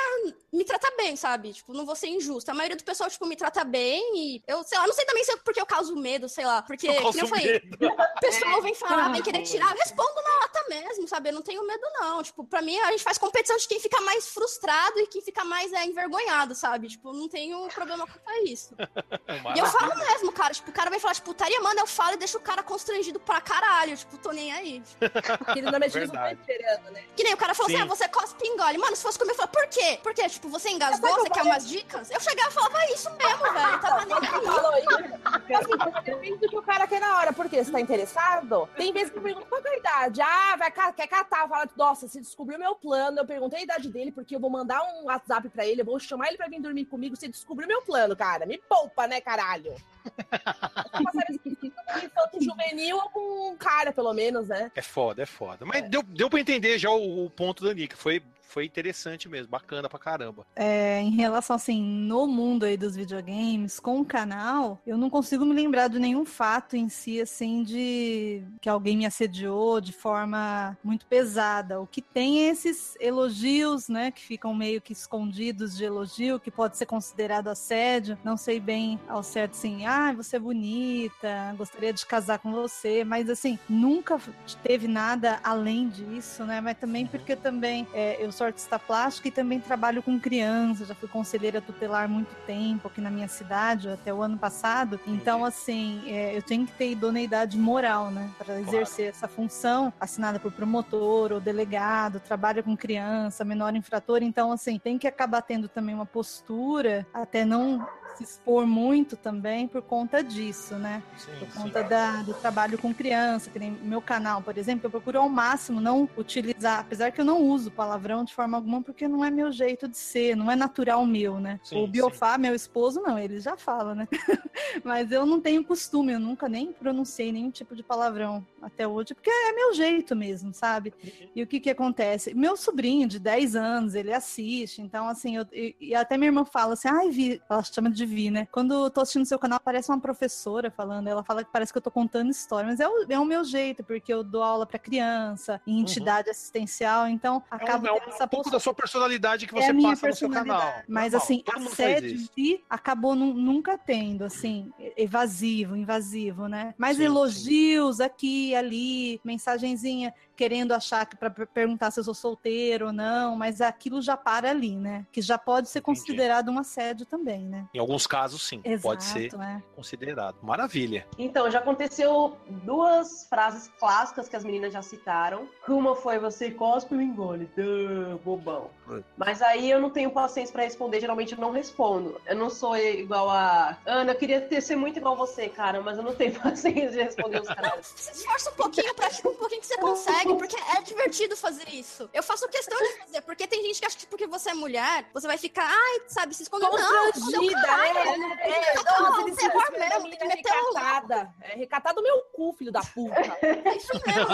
me trata bem, sabe? Tipo, não vou ser injusta. A maioria do pessoal, tipo, me trata bem e eu, sei lá, não sei também se é porque eu causo medo, sei lá. Porque, Eu que causo nem eu falei, medo. o pessoal vem falar, vem querer tirar, eu respondo na lata mesmo, sabe? Eu não tenho medo, não. Tipo, pra mim, a gente faz competição de quem fica mais frustrado e quem fica mais é, envergonhado, sabe? Tipo, não tenho problema com isso. E eu falo mesmo, cara. Tipo, o cara vai falar de putaria, manda, eu falo deixo o cara constrangido pra caralho. Tipo, tô nem aí. Porque normalmente eles não estão Verdade. esperando, né? Que nem o cara falou Sim. assim, ah, você cospe e engole. Mano, se fosse comigo, eu falava, por quê? Por quê? Tipo, você engasgou, você quer umas dicas? Eu chegava e falava, é isso mesmo, velho. Tava nem aí. Falou isso. Assim, depende do que o cara quer na hora. Por quê? Você tá interessado? Tem vezes que eu pergunto qual que é a idade. Ah, vai, quer catar. Fala, nossa, você descobriu meu plano. Eu perguntei a idade dele, porque eu vou mandar um WhatsApp pra ele, eu vou chamar ele pra vir dormir comigo. Você descobriu meu plano, cara. Me poupa, né, caralho? infanto juvenil ou com um cara, pelo menos, né? É foda, é foda. Mas deu, deu pra entender já o, o ponto da Nika. Foi, foi interessante mesmo, bacana pra caramba. É, em relação, assim, no mundo aí dos videogames, com o canal, eu não consigo me lembrar de nenhum fato em si, assim, de que alguém me assediou de forma muito pesada. O que tem é esses elogios, né, que ficam meio que escondidos de elogio, que pode ser considerado assédio. Não sei bem ao certo, assim, ah, você é bonita, gostaria de casar com você, mas, assim, nunca teve nada além disso, né, mas também porque também é, eu sou artista plástica e também trabalho com crianças, já fui conselheira tutelar há muito tempo aqui na minha cidade, até o ano passado. Então, assim, é, eu tenho que ter idoneidade moral, né, para exercer essa função, assinada por promotor ou delegado, trabalho com criança, menor infrator. Então, assim, tem que acabar tendo também uma postura, até não se expor muito também por conta disso, né? Sim, por conta da, do trabalho com criança, que nem meu canal, por exemplo, eu procuro ao máximo não utilizar, apesar que eu não uso palavrão de forma alguma, porque não é meu jeito de ser, não é natural meu, né? Sim, o Biofá, meu esposo, não, ele já fala, né? Mas eu não tenho costume, eu nunca nem pronunciei nenhum tipo de palavrão até hoje, porque é meu jeito mesmo, sabe? Uhum. E o que que acontece? Meu sobrinho de 10 anos, ele assiste, então assim, eu, e até minha irmã fala assim, ai, Vi, ela chama de Vi, né? Quando eu tô assistindo seu canal, parece uma professora falando, ela fala que parece que eu tô contando história, mas é o, é o meu jeito, porque eu dou aula para criança, em uhum. entidade uhum. assistencial, então acaba é um, é um, um pouco da sua personalidade que é você é passa no seu canal. Mas Normal. assim, a sede de acabou nunca tendo, assim, evasivo, invasivo, né? Mas sim, elogios sim. aqui, ali, mensagenzinha querendo achar que para perguntar se eu sou solteiro ou não, mas aquilo já para ali, né? Que já pode ser Entendi. considerado um assédio também, né? Em alguns casos, sim, Exato, pode ser é. considerado. Maravilha. Então, já aconteceu duas frases clássicas que as meninas já citaram. Uma foi você cospe e engole, Duh, bobão. É. Mas aí eu não tenho paciência para responder, geralmente eu não respondo. Eu não sou igual a Ana, eu queria ter, ser muito igual você, cara, mas eu não tenho paciência de responder os caras. Se esforça um pouquinho, pratica um pouquinho que você consegue porque é divertido fazer isso. Eu faço questão de fazer, porque tem gente que acha que porque você é mulher, você vai ficar, ai, sabe, se esconder. Não, esconder o É, não, é, mesmo, tem que meter o recatada. É recatada meu cu, filho da puta. É isso mesmo.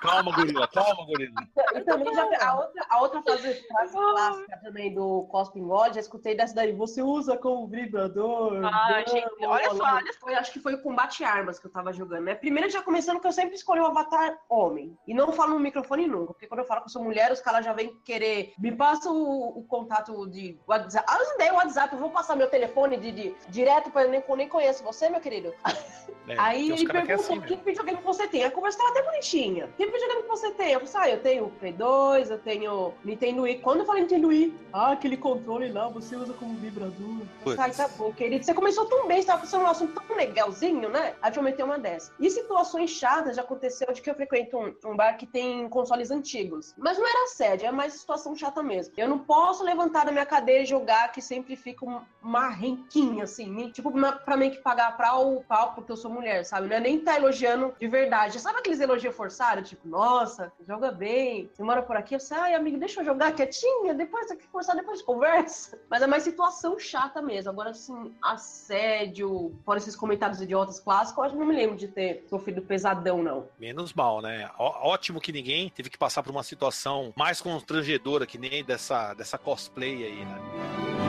calma, gorila, calma, gorila. Eu também já, a outra, a outra frase, clássica também do Cosping God, já escutei dessa daí, você usa como vibrador. Ah, gente, olha só, olha só. Acho que foi o combate armas que eu tava jogando, né? Primeiro já começando que eu sempre escolhi o avatar homem. E não falo no microfone nunca, porque quando eu falo que eu sou mulher, os caras já vêm querer. Me passa o, o contato de WhatsApp. Ah, eu dei o WhatsApp, eu vou passar meu telefone de, de direto para eu nem, nem conheço você, meu querido. É, Aí ele perguntou assim, que videogame você tem. A conversa tava até bonitinha. Que videogame que você tem? Eu falei, ah, eu tenho Play 2, eu tenho Nintendo Wii. Quando eu falei Nintendo Wii, ah, aquele controle lá, você usa como vibrador. Ai, tá bom, querido. Você começou tão bem, você tava fazendo um assunto tão legalzinho, né? Aí eu meter uma dessa. E situações chatas já aconteceu de que eu frequento um, um, bar que tem consoles antigos. Mas não era assédio, é mais situação chata mesmo. Eu não posso levantar da minha cadeira e jogar, que sempre fica uma renquinha, assim. Tipo, pra mim que pagar pra o palco, porque eu sou mulher, sabe? Não é nem tá elogiando de verdade. Sabe aqueles elogios forçados? Tipo, nossa, joga bem, você mora por aqui. Eu ai, amigo, deixa eu jogar quietinha, depois aqui forçar, depois conversa. Mas é mais situação chata mesmo. Agora, assim, assédio, fora esses comentários idiotas clássicos, eu acho que não me lembro de ter sofrido pesadão, não. Menos mal, né? ótimo que ninguém teve que passar por uma situação mais constrangedora que nem dessa, dessa cosplay aí, né?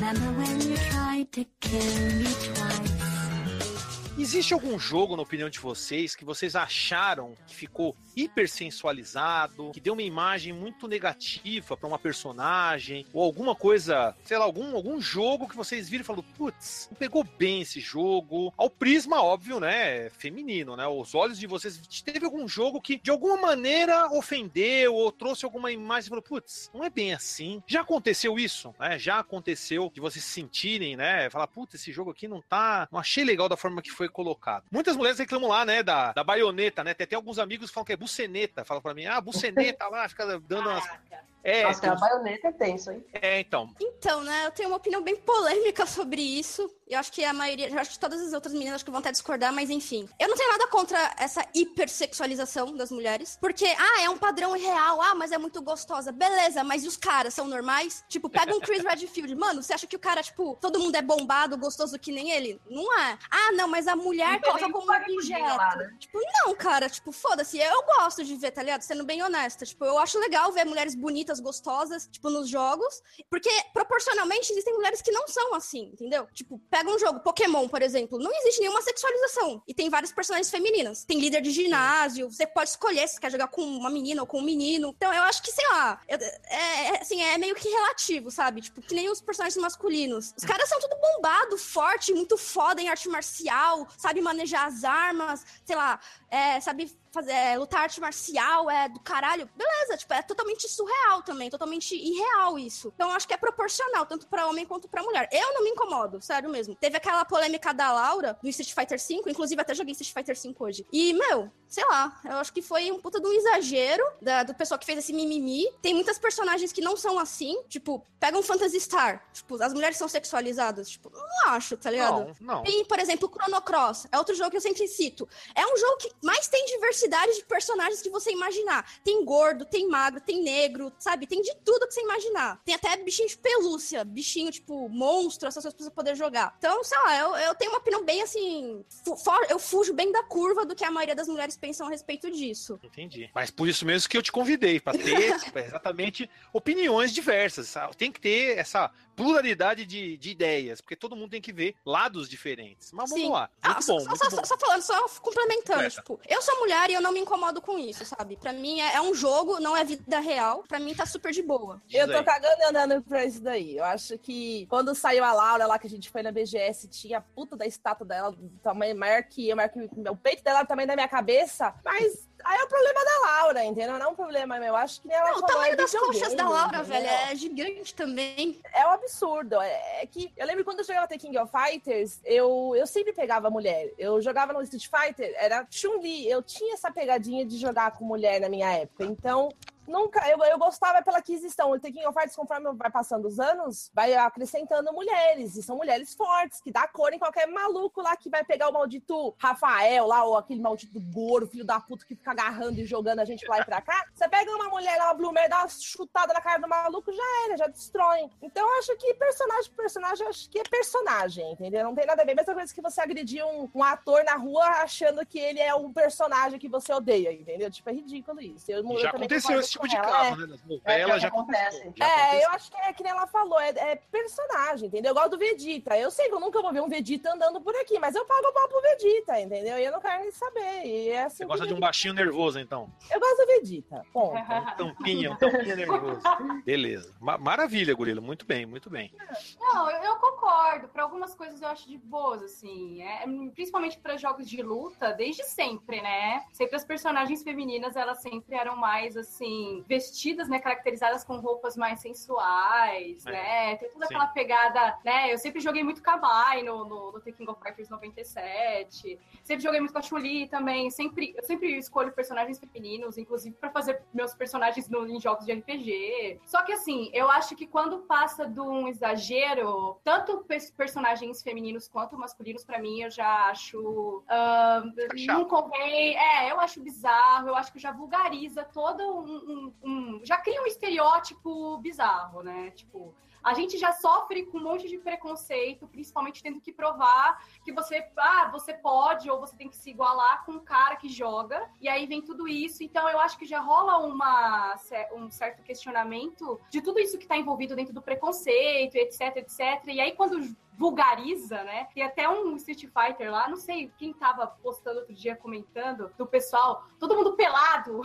Remember when you tried to kill me twice? Existe algum jogo, na opinião de vocês, que vocês acharam que ficou hipersensualizado, que deu uma imagem muito negativa para uma personagem, ou alguma coisa, sei lá, algum, algum jogo que vocês viram e falaram, putz, não pegou bem esse jogo. Ao prisma, óbvio, né? Feminino, né? Os olhos de vocês. Teve algum jogo que de alguma maneira ofendeu ou trouxe alguma imagem e falou, putz, não é bem assim. Já aconteceu isso, né? Já aconteceu de vocês se sentirem, né? Falar, putz, esse jogo aqui não tá. Não achei legal da forma que foi colocado. Muitas mulheres reclamam lá, né, da, da baioneta, né? Tem até alguns amigos que falam que é buceneta. Falam pra mim, ah, buceneta lá, fica dando umas. É, Nossa, tem... a baioneta é tenso, hein? É, então. Então, né, eu tenho uma opinião bem polêmica sobre isso. Eu acho que a maioria, eu acho que todas as outras meninas acho que vão até discordar, mas enfim. Eu não tenho nada contra essa hipersexualização das mulheres, porque, ah, é um padrão real, ah, mas é muito gostosa. Beleza, mas e os caras são normais? Tipo, pega um Chris Redfield. Mano, você acha que o cara, tipo, todo mundo é bombado, gostoso que nem ele? Não é. Ah, não, mas a mulher coloca como um objeto. Lá, né? Tipo, não, cara, tipo, foda-se. Eu gosto de ver, tá ligado? Sendo bem honesta. Tipo, eu acho legal ver mulheres bonitas bonitas, gostosas, tipo, nos jogos. Porque, proporcionalmente, existem mulheres que não são assim, entendeu? Tipo, pega um jogo, Pokémon, por exemplo, não existe nenhuma sexualização. E tem várias personagens femininas. Tem líder de ginásio, você pode escolher se quer jogar com uma menina ou com um menino. Então, eu acho que, sei lá, é, é, assim, é meio que relativo, sabe? Tipo, que nem os personagens masculinos. Os caras são tudo bombado, forte, muito foda em arte marcial, sabe manejar as armas, sei lá, é, sabe fazer, é, lutar arte marcial, é do caralho. Beleza, tipo, é totalmente surreal também, totalmente irreal isso. Então acho que é proporcional, tanto para homem quanto para mulher. Eu não me incomodo, sério mesmo. Teve aquela polêmica da Laura, do Street Fighter V, inclusive até joguei Street Fighter V hoje. E, meu, sei lá, eu acho que foi um puta de um exagero da, do pessoal que fez esse mimimi. Tem muitas personagens que não são assim, tipo, pega um Phantasy Star, tipo, as mulheres são sexualizadas, tipo, não acho, tá ligado? Não, não. Tem, por exemplo, o Chrono Cross, é outro jogo que eu sempre cito. É um jogo que mais tem diversidade de personagens que você imaginar. Tem gordo, tem magro, tem negro, sabe? Tem de tudo que você imaginar. Tem até bichinho de pelúcia, bichinho, tipo, monstro, essas coisas pra você poder jogar. Então, sei lá, eu, eu tenho uma opinião bem assim. fu- eu fujo bem da curva do que a maioria das mulheres pensam a respeito disso. Entendi. Mas por isso mesmo que eu te convidei, pra ter tipo, exatamente opiniões diversas. Tem que ter essa pluralidade de, de ideias, porque todo mundo tem que ver lados diferentes. Mas vamos Sim. lá. Ah, Muito só, bom, só, muito só- bom. só falando, só complementando, Completa. tipo, eu sou mulher e eu não me incomodo com isso, sabe? Pra mim é, é um jogo, não é vida real. Pra mim tá super de boa. Eu Diz tô aí. cagando e andando pra isso daí. Eu acho que quando saiu a Laura lá, que a gente foi na BGS, tinha a puta da estátua dela, do tamanho maior que eu, maior que o peito dela, tamanho da minha cabeça. Mas aí é o problema da Laura, entendeu? Não é um problema meu. Eu acho que nem ela Não, o tamanho é das coxas da Laura, entendeu? velho, é gigante também. É um absurdo. É, é que eu lembro quando eu jogava The King of Fighters, eu, eu sempre pegava mulher. Eu jogava no Street Fighter, era Chun-Li. Eu tinha essa pegadinha de jogar com mulher na minha época. Então, nunca. Eu, eu gostava pela aquisição. O The King of Fighters, conforme vai passando os anos, vai acrescentando mulheres. E são mulheres fortes, que dá cor em qualquer maluco lá que vai pegar o maldito Rafael lá, ou aquele maldito Goro, filho da puta que fica agarrando e jogando a gente pra lá e pra cá. Você pega uma mulher lá, uma Bloomer, dá uma chutada na cara do maluco, já era, já destrói. Então eu acho que personagem personagem, eu acho que é personagem, entendeu? Não tem nada a ver. Mesma coisa que você agredir um, um ator na rua achando que ele é um personagem que você odeia, entendeu? Tipo, é ridículo isso. Eu, eu Já também aconteceu esse tipo de ela. caso, É. né? É, que já acontece. já É, aconteceu. eu acho que é que nem ela falou, é, é personagem, entendeu? Igual do Vegeta. Eu sei que eu nunca vou ver um Vegeta andando por aqui, mas eu pago o pau pro Vegeta, entendeu? E eu não quero nem saber. E é assim Você gosta de um baixinho nervoso, então? Eu gosto do Vegeta. Ponto. Um tampinha, um tampinha nervoso. Beleza. Ma- maravilha, Gorila. Muito bem, muito bem. Não, eu, eu concordo. Para algumas coisas eu acho de boas, assim. É, principalmente para jogos de luta, desde sempre, né? Sempre as personagens femininas, elas sempre eram mais, assim, vestidas, né? Caracterizadas com roupas mais sensuais, É. né? Tem toda Sim. aquela pegada, né? Eu sempre joguei muito Kawaii no, no, no The King of Fighters 97. Sempre joguei muito com a Chun-Li também. Sempre, eu sempre escolho personagens femininos, inclusive para fazer meus personagens no- em jogos de RPG. Só que assim, eu acho que quando passa de um exagero, tanto pers- personagens femininos quanto masculinos, pra mim, eu já acho. chato. não convém. É, eu acho bizarro, eu acho que já vulgariza todo um. Um- já cria um estereótipo bizarro, né? Tipo. A gente já sofre com um monte de preconceito, principalmente tendo que provar que você, ah, você pode ou você tem que se igualar com um cara que joga. E aí vem tudo isso. Então eu acho que já rola uma, um certo questionamento de tudo isso que está envolvido dentro do preconceito, etc, etc. E aí quando vulgariza, né? E até um Street Fighter lá, não sei quem tava postando outro dia comentando do pessoal, todo mundo pelado.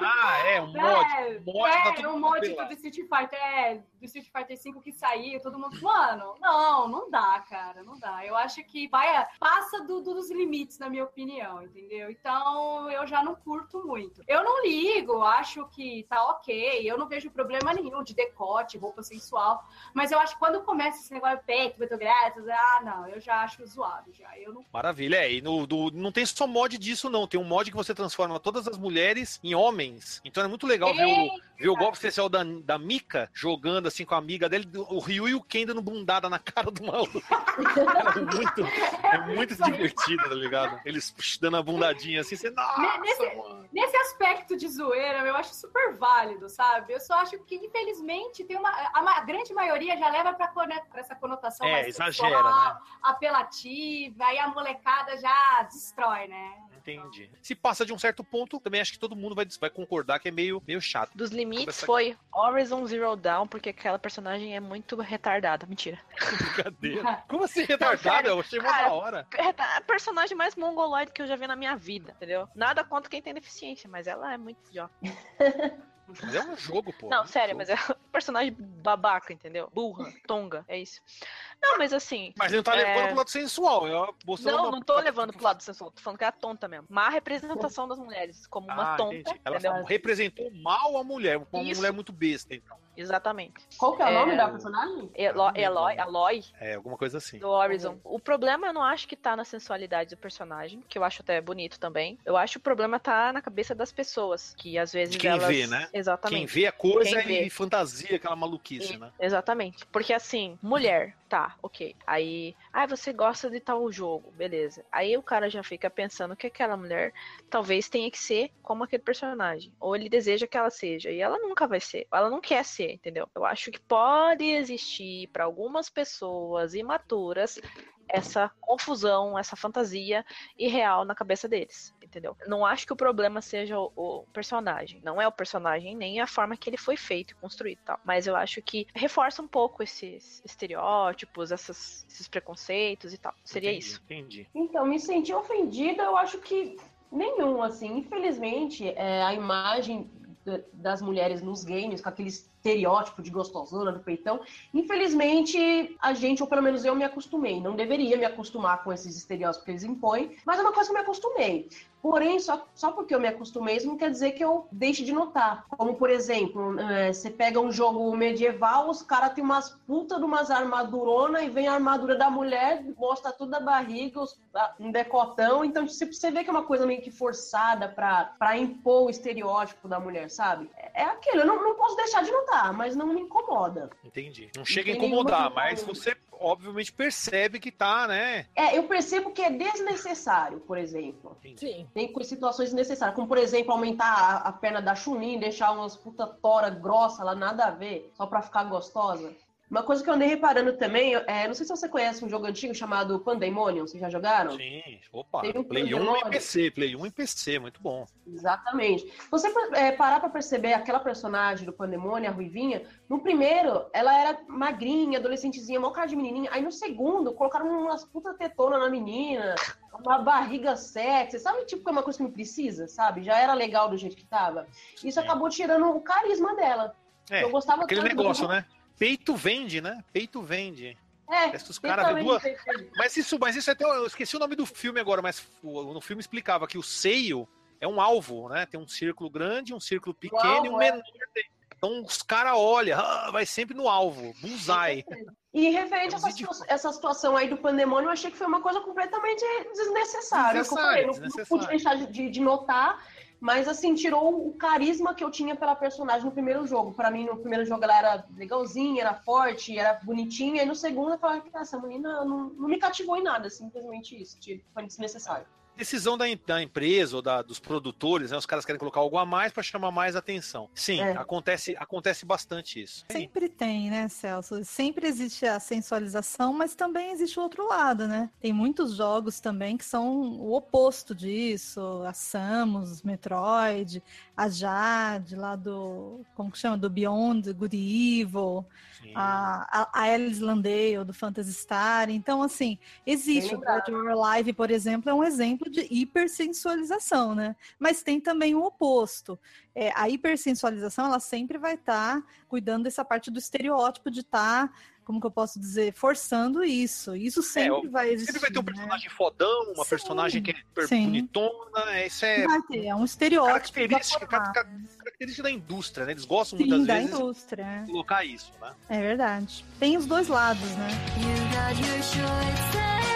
Ah, é, um mod. É, um mod tá é, todo um mod pelado. do Street Fighter, é, do Street Fighter 5 que saiu, todo mundo, mano, não, não dá, cara, não dá. Eu acho que vai, passa do- do- dos limites, na minha opinião, entendeu? Então, eu já não curto muito. Eu não ligo, acho que tá ok, eu não vejo problema nenhum de decote, roupa sensual, mas eu acho que quando começa esse negócio peito, muito ah, não, eu já acho zoado, já, eu não Maravilha. É, e no, do- não tem só mod disso, não. Tem um mod que você transforma todas as mulheres em homens. Então é muito legal ver o, ver o golpe especial da, da Mika jogando assim com a amiga dele, o Ryu e o Ken dando bundada na cara do maluco. é muito, é muito divertido, tá ligado? Eles dando a bundadinha assim, você, nossa, nesse, nesse aspecto de zoeira, eu acho super válido, sabe? Eu só acho que, infelizmente, tem uma. A, a grande maioria já leva pra, pra essa conotação é, mais exagera, né? apelativa, aí a molecada já destrói, né? Entendi. Se passa de um certo ponto, também acho que todo mundo vai, vai concordar que é meio, meio chato. Dos limites foi Horizon Zero Dawn, porque aquela personagem é muito retardada. Mentira. Brincadeira. Como assim retardada? Eu achei uma da hora. É a personagem mais mongoloide que eu já vi na minha vida, entendeu? Nada contra quem tem deficiência, mas ela é muito idiota. Mas é um jogo, pô. Não, sério, mas é um personagem babaca, entendeu? Burra, tonga, é isso. Não, mas assim. Mas ele não tá é... levando pro lado sensual. Eu não, uma... não tô levando pro lado sensual. Tô falando que é a tonta mesmo. Má representação das mulheres, como uma ah, tonta. Entendi. Ela entendeu? representou mal a mulher, como uma Isso. mulher muito besta, então. Exatamente. Qual que é o É, nome da personagem? Elo- Eloy, Aloy, É, alguma coisa assim. do Horizon. O problema eu não acho que tá na sensualidade do personagem, que eu acho até bonito também. Eu acho que o problema tá na cabeça das pessoas, que às vezes De quem elas... vê, né? Exatamente. Quem vê a coisa Quem vê. e fantasia aquela maluquice, E- né? Exatamente. Porque assim, mulher, tá, ok. Aí, ah, você gosta de tal jogo, beleza. Aí o cara já fica pensando que aquela mulher talvez tenha que ser como aquele personagem. Ou ele deseja que ela seja. E ela nunca vai ser. Ela não quer ser, entendeu? Eu acho que pode existir para algumas pessoas imaturas essa confusão, essa fantasia irreal na cabeça deles, entendeu? Não acho que o problema seja o, o personagem, não é o personagem nem a forma que ele foi feito e construído, tal. Mas eu acho que reforça um pouco esses estereótipos, essas- esses preconceitos e tal. Seria Entendi, isso. Entendi. Então, me senti ofendida, eu acho que nenhum, assim. Infelizmente, é, a imagem das mulheres nos games, com aquele estereótipo de gostosona do peitão, infelizmente, a gente, ou pelo menos eu, me acostumei. Não deveria me acostumar com esses estereótipos que eles impõem, mas é uma coisa que eu me acostumei. Porém, só, só porque eu me acostumei, isso não quer dizer que eu deixe de notar. Como, por exemplo, é, você pega um jogo medieval, os caras têm umas puta de umas armaduronas e vem a armadura da mulher, mostra tudo a barriga, os- um decotão. Então, se você vê que é uma coisa meio que forçada pra, pra impor o estereótipo da mulher, sabe? É, é aquilo, eu não, não posso deixar de notar, mas não me incomoda. Entendi. Não chega a incomodar, mas você obviamente percebe que tá, né? É, eu percebo que é desnecessário, por exemplo. Sim. Tem situações necessárias, como por exemplo, aumentar a, a perna da Chunin, deixar umas puta tora grossa lá, nada a ver, só pra ficar gostosa. Uma coisa que eu andei reparando também, é, não sei se você conhece um jogo antigo chamado Pandemonium, vocês já jogaram? Sim, opa. Tem um Play 1 e Pandemonium. PC, Play 1 e PC, muito bom. Exatamente. Você é, parar pra perceber aquela personagem do Pandemônio, a Ruivinha, no primeiro, ela era magrinha, adolescentezinha, mó cara de menininha. Aí no segundo, colocaram umas puta tetona na menina, uma barriga sexy. Sabe, tipo, que é uma coisa que não precisa, sabe? Já era legal do jeito que tava. Isso Sim. acabou tirando o carisma dela. É, eu gostava aquele tanto do- negócio, né? Peito vende, né? Peito vende. É, Esses totalmente duas. Mas isso, mas isso é até. Eu esqueci o nome do filme agora, mas no filme explicava que o seio é um alvo, né? Tem um círculo grande, um círculo pequeno e um é. menor. Então os caras olham, ah, vai sempre no alvo, bullseye. E referente a essa, situação aí do pandemônio, eu achei que foi uma coisa completamente desnecessária. É que eu falei, não, não pude deixar de, de- de notar, mas assim, tirou o carisma que eu tinha pela personagem no primeiro jogo. Pra mim, no primeiro jogo ela era legalzinha, era forte, era bonitinha, e no segundo eu falei, "Ah, essa menina não, não me cativou em nada, simplesmente isso, tipo, foi desnecessário. Decisão da, da empresa ou da- dos produtores, né? Os caras querem colocar algo a mais para chamar mais atenção. Sim, É. acontece, acontece bastante isso. Sempre tem, né, Celso? Sempre existe a sensualização, mas também existe o outro lado, né? Tem muitos jogos também que são o oposto disso. A Samus, Metroid, a Jade, lá do. Como que chama? Do Beyond Good Evil, Sim. a, a, Alice Landale, do Phantasy Star. Então, assim, existe. O. Dead or Alive, por exemplo, é um exemplo de hipersensualização, né? Mas tem também o oposto. É, a hipersensualização, ela sempre vai estar cuidando dessa parte do estereótipo de estar, como que eu posso dizer, forçando isso. Isso sempre o- vai existir. Sempre vai ter um né? personagem fodão, uma Sim, personagem que é super sim. bonitona. é, Isso é Vai ter, é um estereótipo. característica, formar. ca- característica da indústria, né? Eles gostam Sim, muitas da vezes indústria. de colocar isso, né? É verdade. Tem os dois lados, né? You got your choice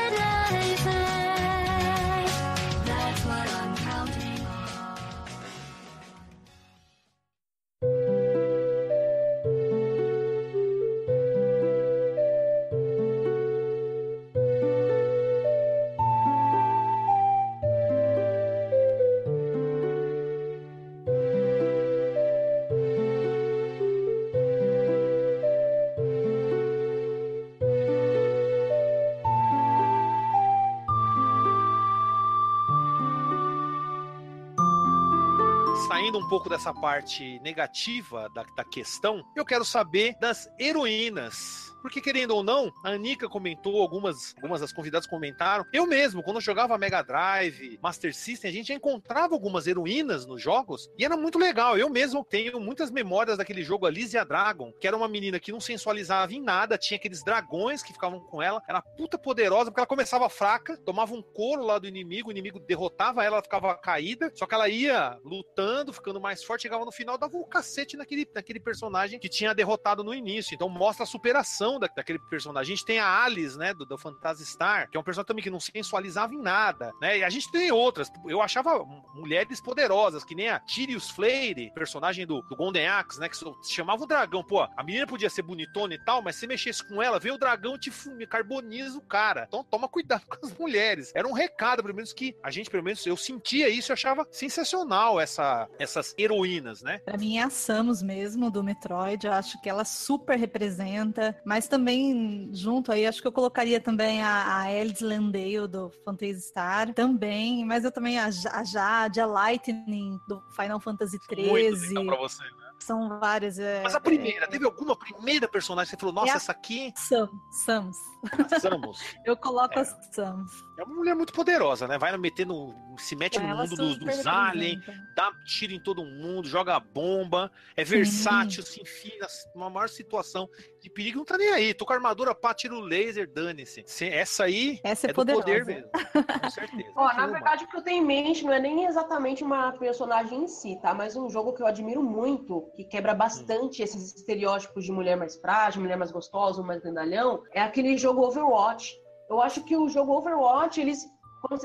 saindo um pouco dessa parte negativa da, da questão, eu quero saber das heroínas. Porque, querendo ou não, a Anica comentou, algumas, algumas das convidadas comentaram. Eu mesmo, quando eu jogava Mega Drive, Master System, a gente já encontrava algumas heroínas nos jogos e era muito legal. Eu mesmo tenho muitas memórias daquele jogo Alicia Dragon, que era uma menina que não sensualizava em nada, tinha aqueles dragões que ficavam com ela, era puta poderosa, porque ela começava fraca, tomava um couro lá do inimigo, o inimigo derrotava ela, ela ficava caída, só que ela ia lutando, ficando mais forte, chegava no final, dava um cacete naquele, naquele personagem que tinha derrotado no início. Então mostra a superação da, daquele personagem. A gente tem a Alice, né, do, do Phantasy Star, que é um personagem também que não sensualizava em nada, né? E a gente tem outras. Eu achava mulheres poderosas, que nem a Tyrius Flare, personagem do, do Golden Axe, né, que chamava o dragão. Pô, a menina podia ser bonitona e tal, mas se mexesse com ela, vem o dragão e te fume, carboniza o cara. Então toma cuidado com as mulheres. Era um recado, pelo menos, que a gente, pelo menos, eu sentia isso, eu achava sensacional essa, essas heroínas, né? Pra mim é a Samus mesmo, do Metroid. Eu acho que ela super representa. Mas também, junto aí, acho que eu colocaria também a, a Alice Landale, do Phantasy Star. Também. Mas eu também, a, a Jade, a Lightning, do Final Fantasy XIII. então, pra você, né? São várias. É, Mas a primeira, teve alguma primeira personagem que você falou, nossa, É a- essa aqui, Sam, Samus. a Samus. Eu coloco É. a Samus. É uma mulher muito poderosa, né? Vai meter no. se mete no Ela mundo dos, dos aliens, representa. dá tiro em todo mundo, joga bomba, é versátil, se enfia numa maior situação de perigo, não tá nem aí. Tô com a armadura, pá, tiro o laser, dane-se. Se- Essa aí Essa é, é do poderosa. poder mesmo. Com certeza. Ó, na Uma. verdade, o que eu tenho em mente não é nem exatamente uma personagem em si, tá? Mas um jogo que eu admiro muito, que quebra bastante esses estereótipos de mulher mais frágil, mulher mais gostosa, mais grandalhão, é aquele jogo Overwatch. Eu acho que o jogo Overwatch, eles,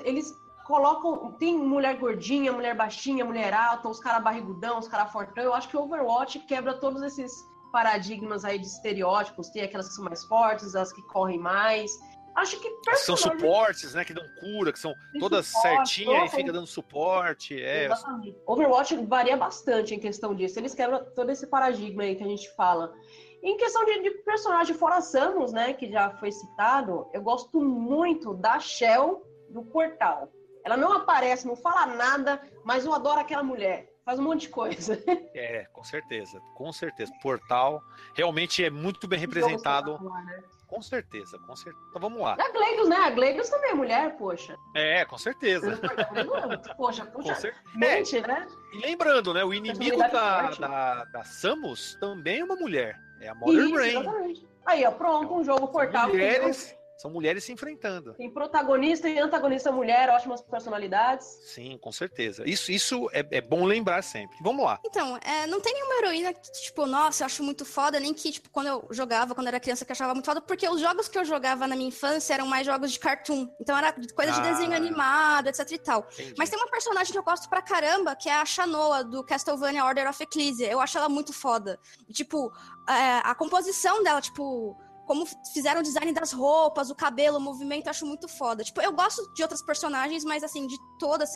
eles colocam. Tem mulher gordinha, mulher baixinha, mulher alta, os caras barrigudão, os caras fortão. Eu acho que o Overwatch quebra todos esses paradigmas aí de estereótipos. Tem aquelas que são mais fortes, as que correm mais. Acho que São suportes, né? Que dão cura, que são Tem todas certinhas e fica dando suporte. É, Exatamente. Overwatch varia bastante em questão disso. Eles quebram todo esse paradigma aí que a gente fala. Em questão de, de personagem fora Samus, né, que já foi citado, eu gosto muito da Shell do Portal. Ela não aparece, não fala nada, mas eu adoro aquela mulher. Faz um monte de coisa. é, com certeza. Com certeza. Portal realmente é muito bem representado. Espetacular, né? Com certeza, com certeza. Então vamos lá. A Gleidos, né? A Gleidos também é mulher, poxa. É, com certeza. Poxa, cer- É, Mente, né? E lembrando, né? O inimigo da, forte. da, da Samus também é uma mulher. É a Mother Isso, Brain. exatamente. Aí, ó, pronto, um jogo tem Mulheres, são mulheres se enfrentando. Tem protagonista e antagonista mulher, ótimas personalidades. Sim, com certeza. Isso, isso é, é bom lembrar sempre. Vamos lá. Então, é, não tem nenhuma heroína que, tipo, nossa, eu acho muito foda, nem que, tipo, quando eu jogava, quando eu era criança, que eu achava muito foda, porque os jogos que eu jogava na minha infância eram mais jogos de cartoon. Então era coisa de Ah. desenho animado, etc e tal. Entendi. Mas tem uma personagem que eu gosto pra caramba, que é a Shanoa, do Castlevania Order of Ecclesia. Eu acho ela muito foda. E, tipo, é, a composição dela, tipo, como fizeram o design das roupas, o cabelo, o movimento, acho muito foda. Tipo, eu gosto de outras personagens, mas, assim, de todas,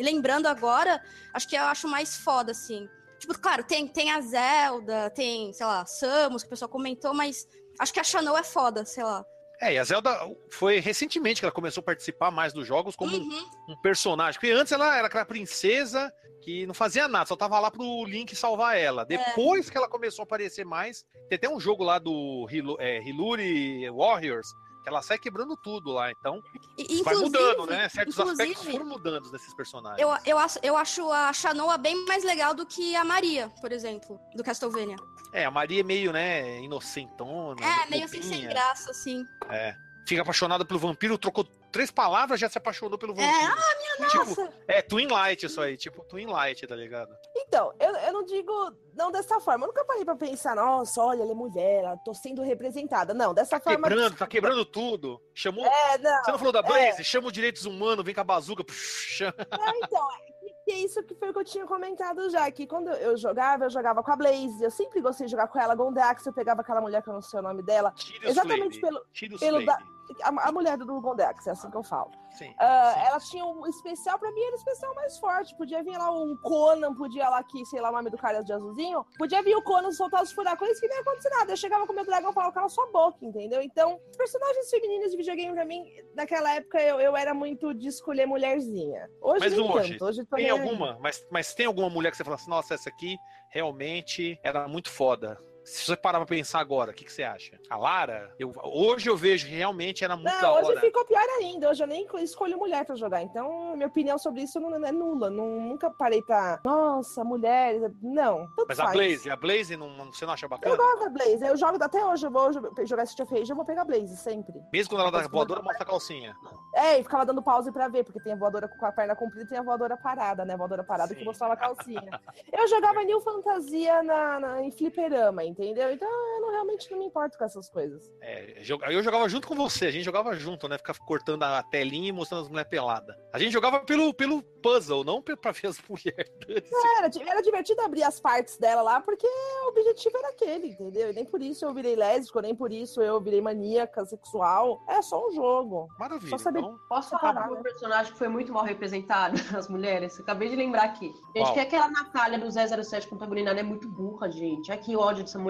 lembrando agora, acho que eu acho mais foda, assim. Tipo, claro, tem, tem a Zelda, tem, sei lá, Samus, que o pessoal comentou, mas acho que a Shanoa é foda, sei lá. É, e a Zelda foi recentemente que ela começou a participar mais dos jogos como um- Uhum. um personagem. Porque antes ela era aquela princesa que não fazia nada, só tava lá pro Link salvar ela. Depois que ela começou a aparecer mais, tem até um jogo lá do Hilu- é, Hiluri Warriors, que ela sai quebrando tudo lá. Então, E, vai inclusive- mudando, né? Certos inclusive, aspectos foram mudando desses personagens. Eu, eu, acho, eu acho a Shanoa bem mais legal do que a Maria, por exemplo, do Castlevania. É, a Maria é meio, né, inocentona. É, meio assim, sem graça, assim. É. Fica apaixonada pelo vampiro, trocou três palavras, já se apaixonou pelo vampiro. É, ah, minha Tipo, nossa! É, Twin Light isso aí, tipo Twin Light, tá ligado? Então, eu, eu não digo não dessa forma. Eu nunca parei pra pensar, nossa, olha, ela é mulher, ela tô sendo representada. Não, dessa Tá forma. quebrando, tá quebrando tudo. Chamou. É, não. Você não falou da Blaze? Chama os direitos humanos, vem com a bazuca. chama- É, então, é que é isso que foi o que eu tinha comentado já, que quando eu jogava, eu jogava com a Blaze, eu sempre gostei de jogar com ela, Gondax, eu pegava aquela mulher que eu não sei o nome dela, Tira Exatamente Flame, pelo- tira pelo Flame. A, a mulher do Gondex, é assim que eu falo. Sim. Ah, sim. ela tinha um especial, pra mim era o especial mais forte. Podia vir lá um Conan, podia lá que, sei lá, o nome do cara de azulzinho. Podia vir o Conan soltar os furacões que nem ia acontecer nada. Eu chegava com o meu dragão e falava, cala sua boca, entendeu? Então, personagens femininos de videogame, pra mim, naquela época, eu, eu era muito de escolher mulherzinha. Hoje Mas hoje. Hoje Tem também- alguma, mas, mas tem alguma mulher que você fala assim, nossa, essa aqui realmente era muito foda. Se você parar pra pensar agora, o que, que você acha? A Lara, eu, hoje eu vejo realmente era muito da Não, hoje hora. ficou pior ainda. Hoje eu nem escolho mulher pra jogar. Então, minha opinião sobre isso não é nula. Não, nunca parei pra. Nossa, mulheres. Não. Mas a faz. Blaze, a Blaze não, você não acha Eu bacana? gosto da Blaze. Eu jogo até hoje. Eu vou jo- jogar Street of Rage, eu vou pegar a Blaze sempre. Mesmo quando ela dá Mas voadora, mostra a calcinha. É, e ficava dando pause pra ver, porque tem a voadora com a perna comprida e tem a voadora parada, né? A voadora parada Sim. que mostrava a calcinha. eu jogava New Fantasia na, na- em fliperama, entendeu? Então eu não, realmente não me importo com essas coisas. É, eu jogava junto com você, a gente jogava junto, né? Ficava cortando a telinha e mostrando as mulheres peladas. A gente jogava pelo, pelo puzzle, não pra ver as mulheres. Era, era divertido abrir as partes dela lá, porque o objetivo era aquele, entendeu? E nem por isso eu virei lésbico, nem por isso eu virei maníaca sexual. É só um jogo. Maravilha. Só saber- Então, Posso falar um personagem que foi muito mal representado, as mulheres? Acabei de lembrar aqui. Gente, Qual? que aquela Natália do 007 contaminada é muito burra, gente. Ai, que ódio dessa mulher.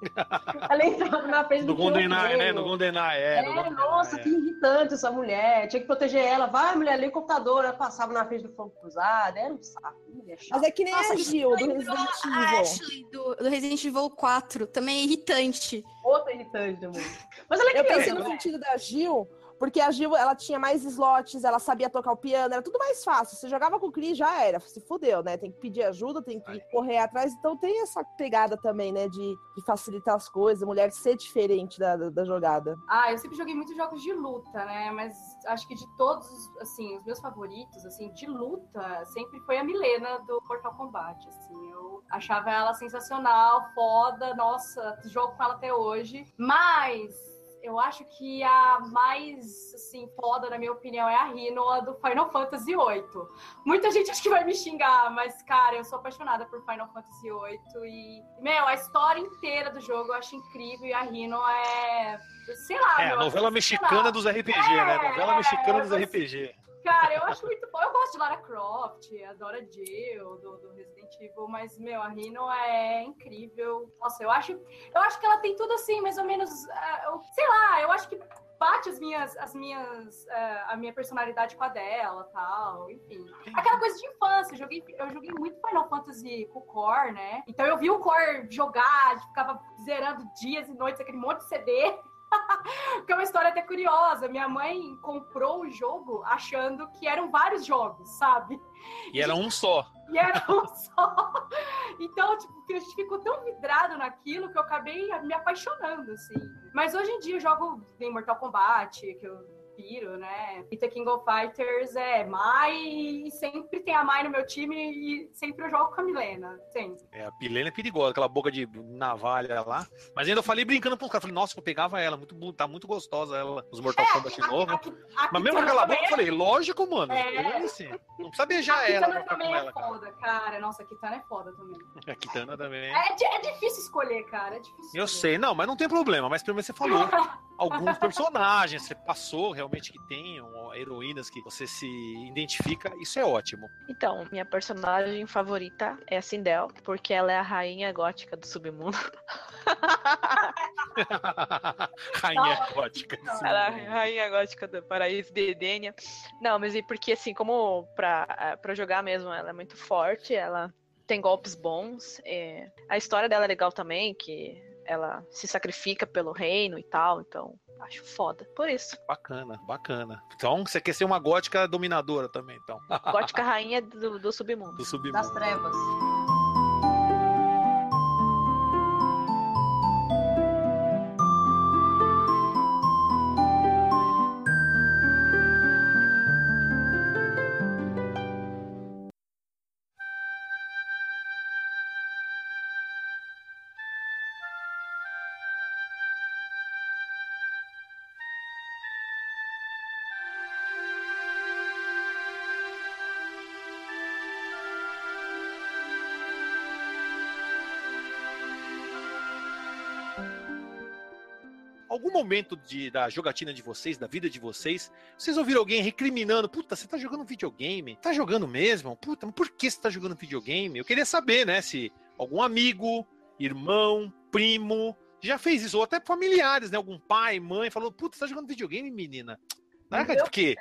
Ela entrava na frente no do GoldenEye, né? No GoldenEye, é. É, nossa, é. que irritante essa mulher. Tinha que proteger ela. Vai, mulher, liga o computador. Ela passava na frente do fogo cruzado. Era um saco. mulher. Mas é que nem Nossa, a Gil do Resident A Evil. Ashley do, do Resident Evil 4, também é irritante. Outra irritante também. Mas ela é Eu pensei no né? sentido da Gil, porque a Gil, ela tinha mais slots, ela sabia tocar o piano, era tudo mais fácil. Você jogava com o Cris, já era, se fudeu, né? Tem que pedir ajuda, tem que correr atrás. Então tem essa pegada também, né, de, de facilitar as coisas, mulher ser diferente da, da, da jogada. Ah, eu sempre joguei muitos jogos de luta, né? Mas acho que de todos, assim, os meus favoritos, assim, de luta, sempre foi a Milena do Mortal Kombat, assim. Eu achava ela sensacional, foda, nossa, jogo com ela até hoje. Mas eu acho que a mais, assim, foda, na minha opinião, é a Rinoa do Final Fantasy VIII. Muita gente acho que vai me xingar, mas, cara, eu sou apaixonada por Final Fantasy VIII e, meu, a história inteira do jogo eu acho incrível e a Rino é, sei lá, É, meu, a novela é mexicana dos RPG, né? É, Novela mexicana dos RPG. Cara, eu acho muito bom. Eu gosto de Lara Croft, adoro a Jill do, do Resident Evil, mas, meu, a Rino é incrível. Nossa, eu acho, eu acho que ela tem tudo assim, mais ou menos. eu- sei lá, eu acho que bate as minhas, as minhas, ah, a minha personalidade com a dela tal, enfim. Aquela coisa de infância, eu joguei, eu joguei muito Final Fantasy com o Core, né? Então eu vi o Core jogar, ficava zerando dias e noites, aquele monte de CD. Que é uma história até curiosa. Minha mãe comprou o jogo achando que eram vários jogos, sabe? E era um só. E era um só. Então, tipo, a gente ficou tão vidrado naquilo que eu acabei me apaixonando, assim. Mas hoje em dia eu jogo em Mortal Kombat, que eu piro, né? E The King of Fighters é Mai e sempre tem a Mai no meu time e sempre eu jogo com a Milena. Sempre. É, a Pilena é perigosa, aquela boca de navalha lá. Mas ainda eu falei brincando com os caras. Falei, nossa, eu pegava ela, muito, tá muito gostosa ela, os Mortal Kombat novo. A, a Mas mesmo Kitana aquela boca, eu falei, lógico, mano. É. Assim, não precisa beijar a ela Kitana pra ficar com também ela, é cara. foda, cara. Nossa, a Kitana é foda também. A Kitana também. É, di- é difícil escolher, cara. É difícil Eu escolher. sei, não, mas não tem problema. Mas primeiro você falou alguns personagens, você passou realmente que tem ó, heroínas que você se identifica, isso é ótimo. Então, minha personagem favorita é a Sindel, porque ela é a rainha gótica do submundo. Rainha gótica. Ela é a rainha gótica do paraíso de Edenia. Não, mas e porque assim, como pra, eh, pra jogar mesmo, ela é muito forte, ela tem golpes bons. é, A história dela é legal também, que ela se sacrifica pelo reino e tal, então acho foda. Por isso, Bacana, bacana. Então você quer ser uma gótica dominadora também, então. gótica rainha do, do submundo. Do submundo. Das trevas. Momento de, da jogatina de vocês, da vida de vocês, vocês ouviram alguém recriminando, puta, você tá jogando videogame? Tá jogando mesmo? Puta, mas por que você tá jogando videogame? Eu queria saber, né, se algum amigo, irmão, primo, já fez isso, ou até familiares, né? Algum pai, mãe, falou, puta, você tá jogando videogame, menina? Porque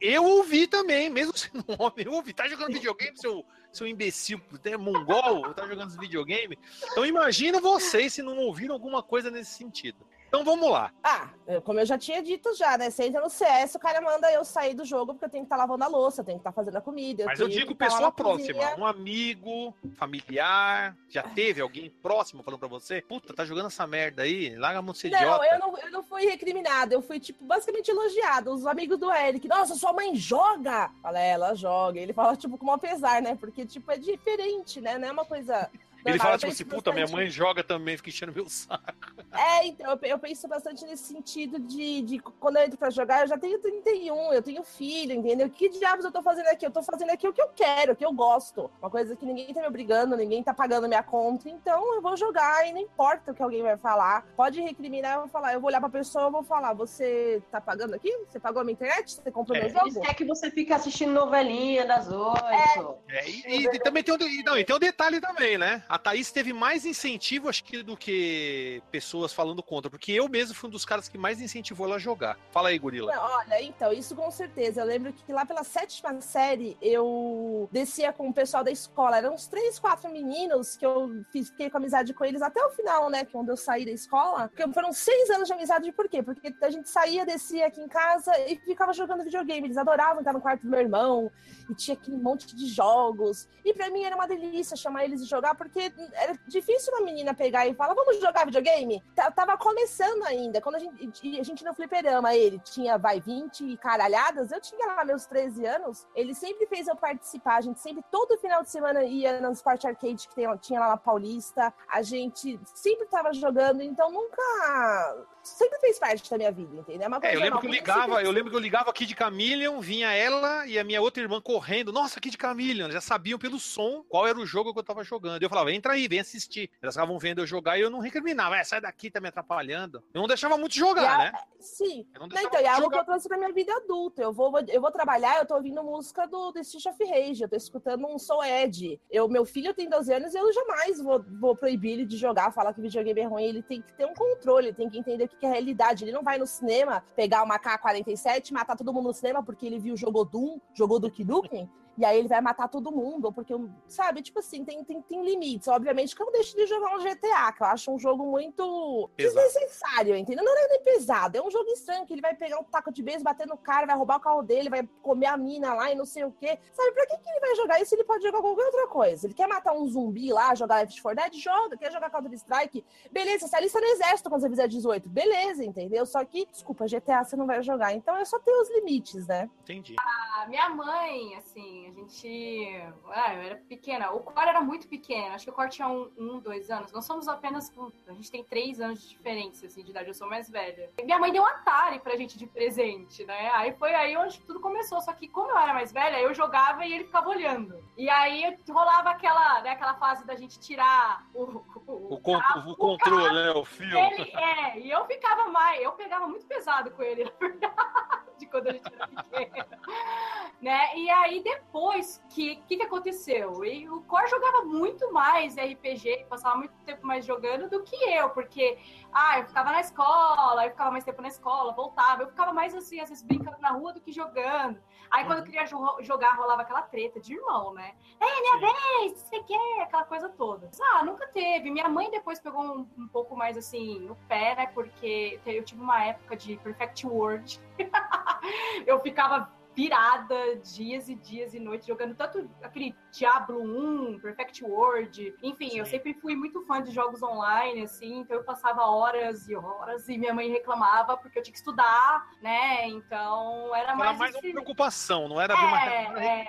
eu ouvi também, mesmo sendo um homem, eu ouvi, tá jogando videogame, seu, seu imbecil, até mongol, tá jogando videogame? Então imagina vocês se não ouviram alguma coisa nesse sentido. Então vamos lá. Ah, eu- como eu já tinha dito já, né? Você entra no CS, o cara manda eu sair do jogo porque eu tenho que estar lavando a louça, eu tenho que estar fazendo a comida. Mas eu digo tá pessoa na próxima, cozinha. um amigo, familiar, já teve alguém próximo falando pra você, puta, tá jogando essa merda aí, larga a mão de idiota. eu não, eu não fui recriminada, eu fui, tipo, basicamente elogiada. Os amigos do Eric, nossa, sua mãe joga! Fala, é, ela joga. Ele fala, tipo, com um pesar, né? Porque, tipo, é diferente, né? Não é uma coisa. Ele fala tipo assim, puta, minha mãe joga também, fica enchendo meu saco. É, então, eu, pe- eu penso bastante nesse sentido de, de quando eu entro pra jogar, eu já tenho 31, eu tenho filho, entendeu? Que diabos eu tô fazendo aqui? Eu tô fazendo aqui o que eu quero, o que eu gosto. Uma coisa que ninguém tá me obrigando, ninguém tá pagando minha conta, então eu vou jogar e não importa o que alguém vai falar. Pode recriminar, eu vou falar, eu vou olhar pra pessoa, eu vou falar, você tá pagando aqui? Você pagou a minha internet? Você comprou É. meu jogo? querem que você fique assistindo novelinha das oito. É, e, e- e também tem um, e, não, e tem um detalhe também, né? A Thaís teve mais incentivo, acho que, do que pessoas falando contra, porque eu mesmo fui um dos caras que mais incentivou ela a jogar. Fala aí, Gorila. Olha, então, isso com certeza. Eu lembro que lá pela sétima série eu descia com o pessoal da escola. Eram uns três, quatro meninos que eu fiquei com amizade com eles até o final, né? Que onde eu saí da escola. Porque foram seis anos de amizade, por quê? Porque a gente saía, descia aqui em casa e ficava jogando videogame. Eles adoravam estar no quarto do meu irmão e tinha aquele monte de jogos. E pra mim era uma delícia chamar eles de jogar, porque era difícil uma menina pegar e falar, vamos jogar videogame? Tava começando ainda. Quando a gente, a gente no fliperama, ele tinha, vai, 20 caralhadas, eu tinha lá meus 13 anos, ele sempre fez eu participar, a gente sempre, todo final de semana ia no Sport Arcade que tem- tinha lá na Paulista, a gente sempre tava jogando, então nunca... Sempre fez parte da minha vida, entendeu? É eu lembro que eu ligava, sempre- eu lembro que eu ligava Kid Chameleon, vinha ela e a minha outra irmã correndo. Nossa, Kid Chameleon, já sabiam pelo som qual era o jogo que eu tava jogando. Eu falava, entra aí, vem assistir. Elas estavam vendo eu jogar e eu não recriminava, é, sai daqui, tá me atrapalhando. Eu não deixava muito jogar, a- né? Sim. Não então, é algo que jogar. eu trouxe pra minha vida adulta. Eu vou, eu vou trabalhar, eu tô ouvindo música do The Street of Rage, eu tô escutando um Soul Ed. Eu, meu filho tem 12 anos e eu jamais vou, vou proibir ele de jogar, falar que videogame é ruim. Ele tem que ter um controle, ele tem que entender que é realidade. Ele não vai no cinema pegar uma K-47 matar todo mundo no cinema porque ele viu, jogou Doom, jogou Duke Nukem. E aí ele vai matar todo mundo, porque, sabe, tipo assim, tem, tem, tem limites. Obviamente que eu não deixo de jogar um GTA, que eu acho um jogo muito Pesado. desnecessário, entendeu? Não é nem pesado, é um jogo estranho, que ele vai pegar um taco de beijo, bater no cara, vai roubar o carro dele, vai comer a mina lá e não sei o quê. Sabe, pra que, que ele vai jogar isso? Ele pode jogar qualquer outra coisa. Ele quer matar um zumbi lá, jogar Left 4 Dead? Joga. Quer jogar Counter-Strike? Beleza, você alista no exército quando você fizer 18. Beleza, entendeu? Só que, desculpa, GTA você não vai jogar. Então é só ter os limites, né? Entendi. A minha mãe, assim, a gente. Ah, eu era pequena. O Cor era muito pequeno. Acho que o Cor tinha um, um, dois anos. Nós somos apenas. A gente tem três anos de diferença, assim, de idade. Eu sou mais velha. E minha mãe deu um Atari pra gente de presente, né? Aí foi aí onde tudo começou. Só que, como eu era mais velha, eu jogava e ele ficava olhando. E aí rolava aquela, né, aquela fase da gente tirar o. O, con o controle, né? O fio. Ele, é, e eu ficava mais, eu pegava muito pesado com ele, na verdade, quando a gente era pequena. né? E aí depois, que que, que aconteceu? E o Cor jogava muito mais RPG, passava muito tempo mais jogando do que eu, porque ah, eu ficava na escola, eu ficava mais tempo na escola, voltava, eu ficava mais assim, às vezes brincando na rua do que jogando. Aí quando eu queria jo- jogar, rolava aquela treta de irmão, né? É, minha vez, você quer? Aquela coisa toda. Ah, nunca teve. Minha mãe depois pegou um, um pouco mais assim no pé, né? Porque eu tive uma época de Perfect World. eu ficava pirada dias e dias e noites jogando tanto aquele Diablo 1, Perfect World, enfim, eu Sim. sempre fui muito fã de jogos online, assim, então eu passava horas e horas e minha mãe reclamava porque eu tinha que estudar, né? Então era Era mais, mais uma esse- preocupação, não era É, uma é.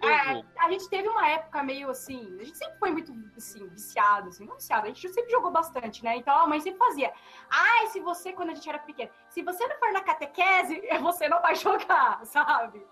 é, jogo. a gente teve uma época meio assim, a gente sempre foi muito assim, viciado, assim, não viciado, a gente sempre jogou bastante, né? Então a mãe sempre fazia, ai, se você, quando a gente era pequeno, se você não for na catequese, você não vai jogar, sabe?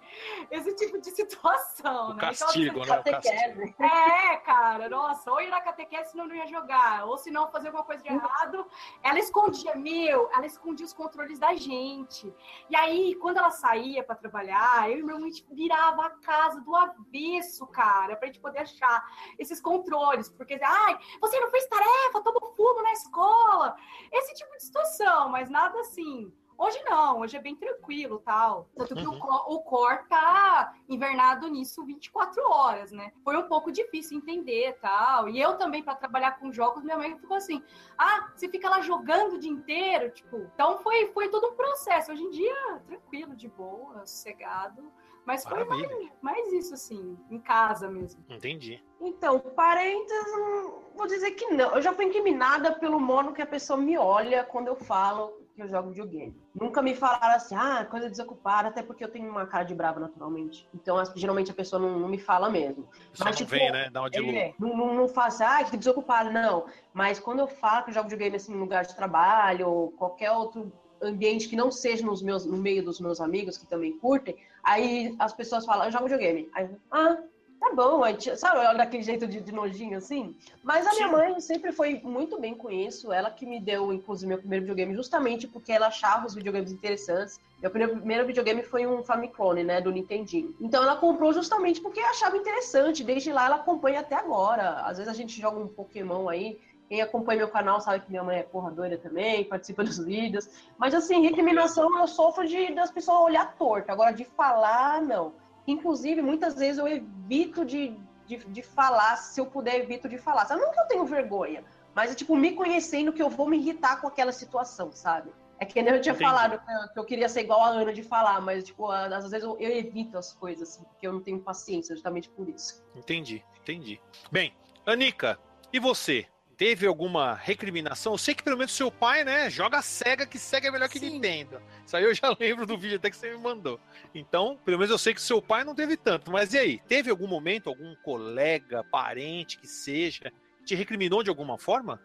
Esse tipo de situação, O né? castigo, então, né? Catequese. É, cara, nossa, ou ir na catequese senão não ia jogar, ou se não fazer alguma coisa de errado. Ela escondia, meu, ela escondia os controles da gente. E aí, quando ela saía pra trabalhar, eu e meu irmão a gente virava a casa do avesso, cara, pra gente poder achar esses controles. Porque, ai, você não fez tarefa, tomou fumo na escola. Esse tipo de situação, mas nada assim. Hoje não, hoje é bem tranquilo tal. Tanto que Uhum. o, o core tá invernado nisso 24 horas, né? Foi um pouco difícil entender tal. E eu também, para trabalhar com jogos, minha mãe ficou assim: ah, você fica lá jogando o dia inteiro? Tipo, então foi, foi todo um processo. Hoje em dia, tranquilo, de boa, sossegado. Mas foi Maravilha. mais, mais isso, assim, em casa mesmo. Entendi. Então, parentes, hum, vou dizer que não. Eu já fui incriminada pelo modo que a pessoa me olha quando eu falo que eu jogo videogame. Nunca me falaram assim, ah, coisa desocupada, até porque eu tenho uma cara de brava naturalmente. Então, geralmente a pessoa não, não me fala mesmo. Só Mas, não tipo, vem, né? Dá uma de. É, não, não, não faço, ah, que desocupado, não. Mas quando eu falo que eu jogo videogame assim, em lugar de trabalho, ou qualquer outro ambiente que não seja nos meus, no meio dos meus amigos que também curtem, aí as pessoas falam, eu jogo videogame. Aí, ah, tá bom, aí, sabe, daquele jeito de, de nojinho assim. Mas a minha mãe sempre foi muito bem com isso. Ela que me deu, inclusive, meu primeiro videogame, justamente porque ela achava os videogames interessantes. Meu primeiro, primeiro videogame foi um Famiclone, né, do Nintendinho. Então ela comprou justamente porque achava interessante. Desde lá ela acompanha até agora. Às vezes a gente joga um Pokémon aí. Quem acompanha meu canal sabe que minha mãe é porra doida também, participa dos vídeos. Mas assim, recriminação eu sofro de das pessoas olhar torto. Agora, de falar, não. Inclusive, muitas vezes eu evito de, de, de falar, se eu puder, evito de falar. Sabe? Não que eu tenho vergonha, mas é tipo, me conhecendo que eu vou me irritar com aquela situação, sabe? É que nem eu tinha Entendi. falado que eu, que eu queria ser igual a Ana de falar, mas, tipo, às vezes eu, eu evito as coisas, assim, porque eu não tenho paciência, justamente por isso. Entendi, entendi. Bem, Anica, e você? Teve alguma recriminação? Eu sei que pelo menos seu pai, né, joga Sega, que Sega é melhor que Sim. Nintendo. Isso aí eu já lembro do vídeo até que você me mandou. Então, pelo menos eu sei que seu pai não teve tanto. Mas e aí? Teve algum momento, algum colega, parente, que seja, que te recriminou de alguma forma?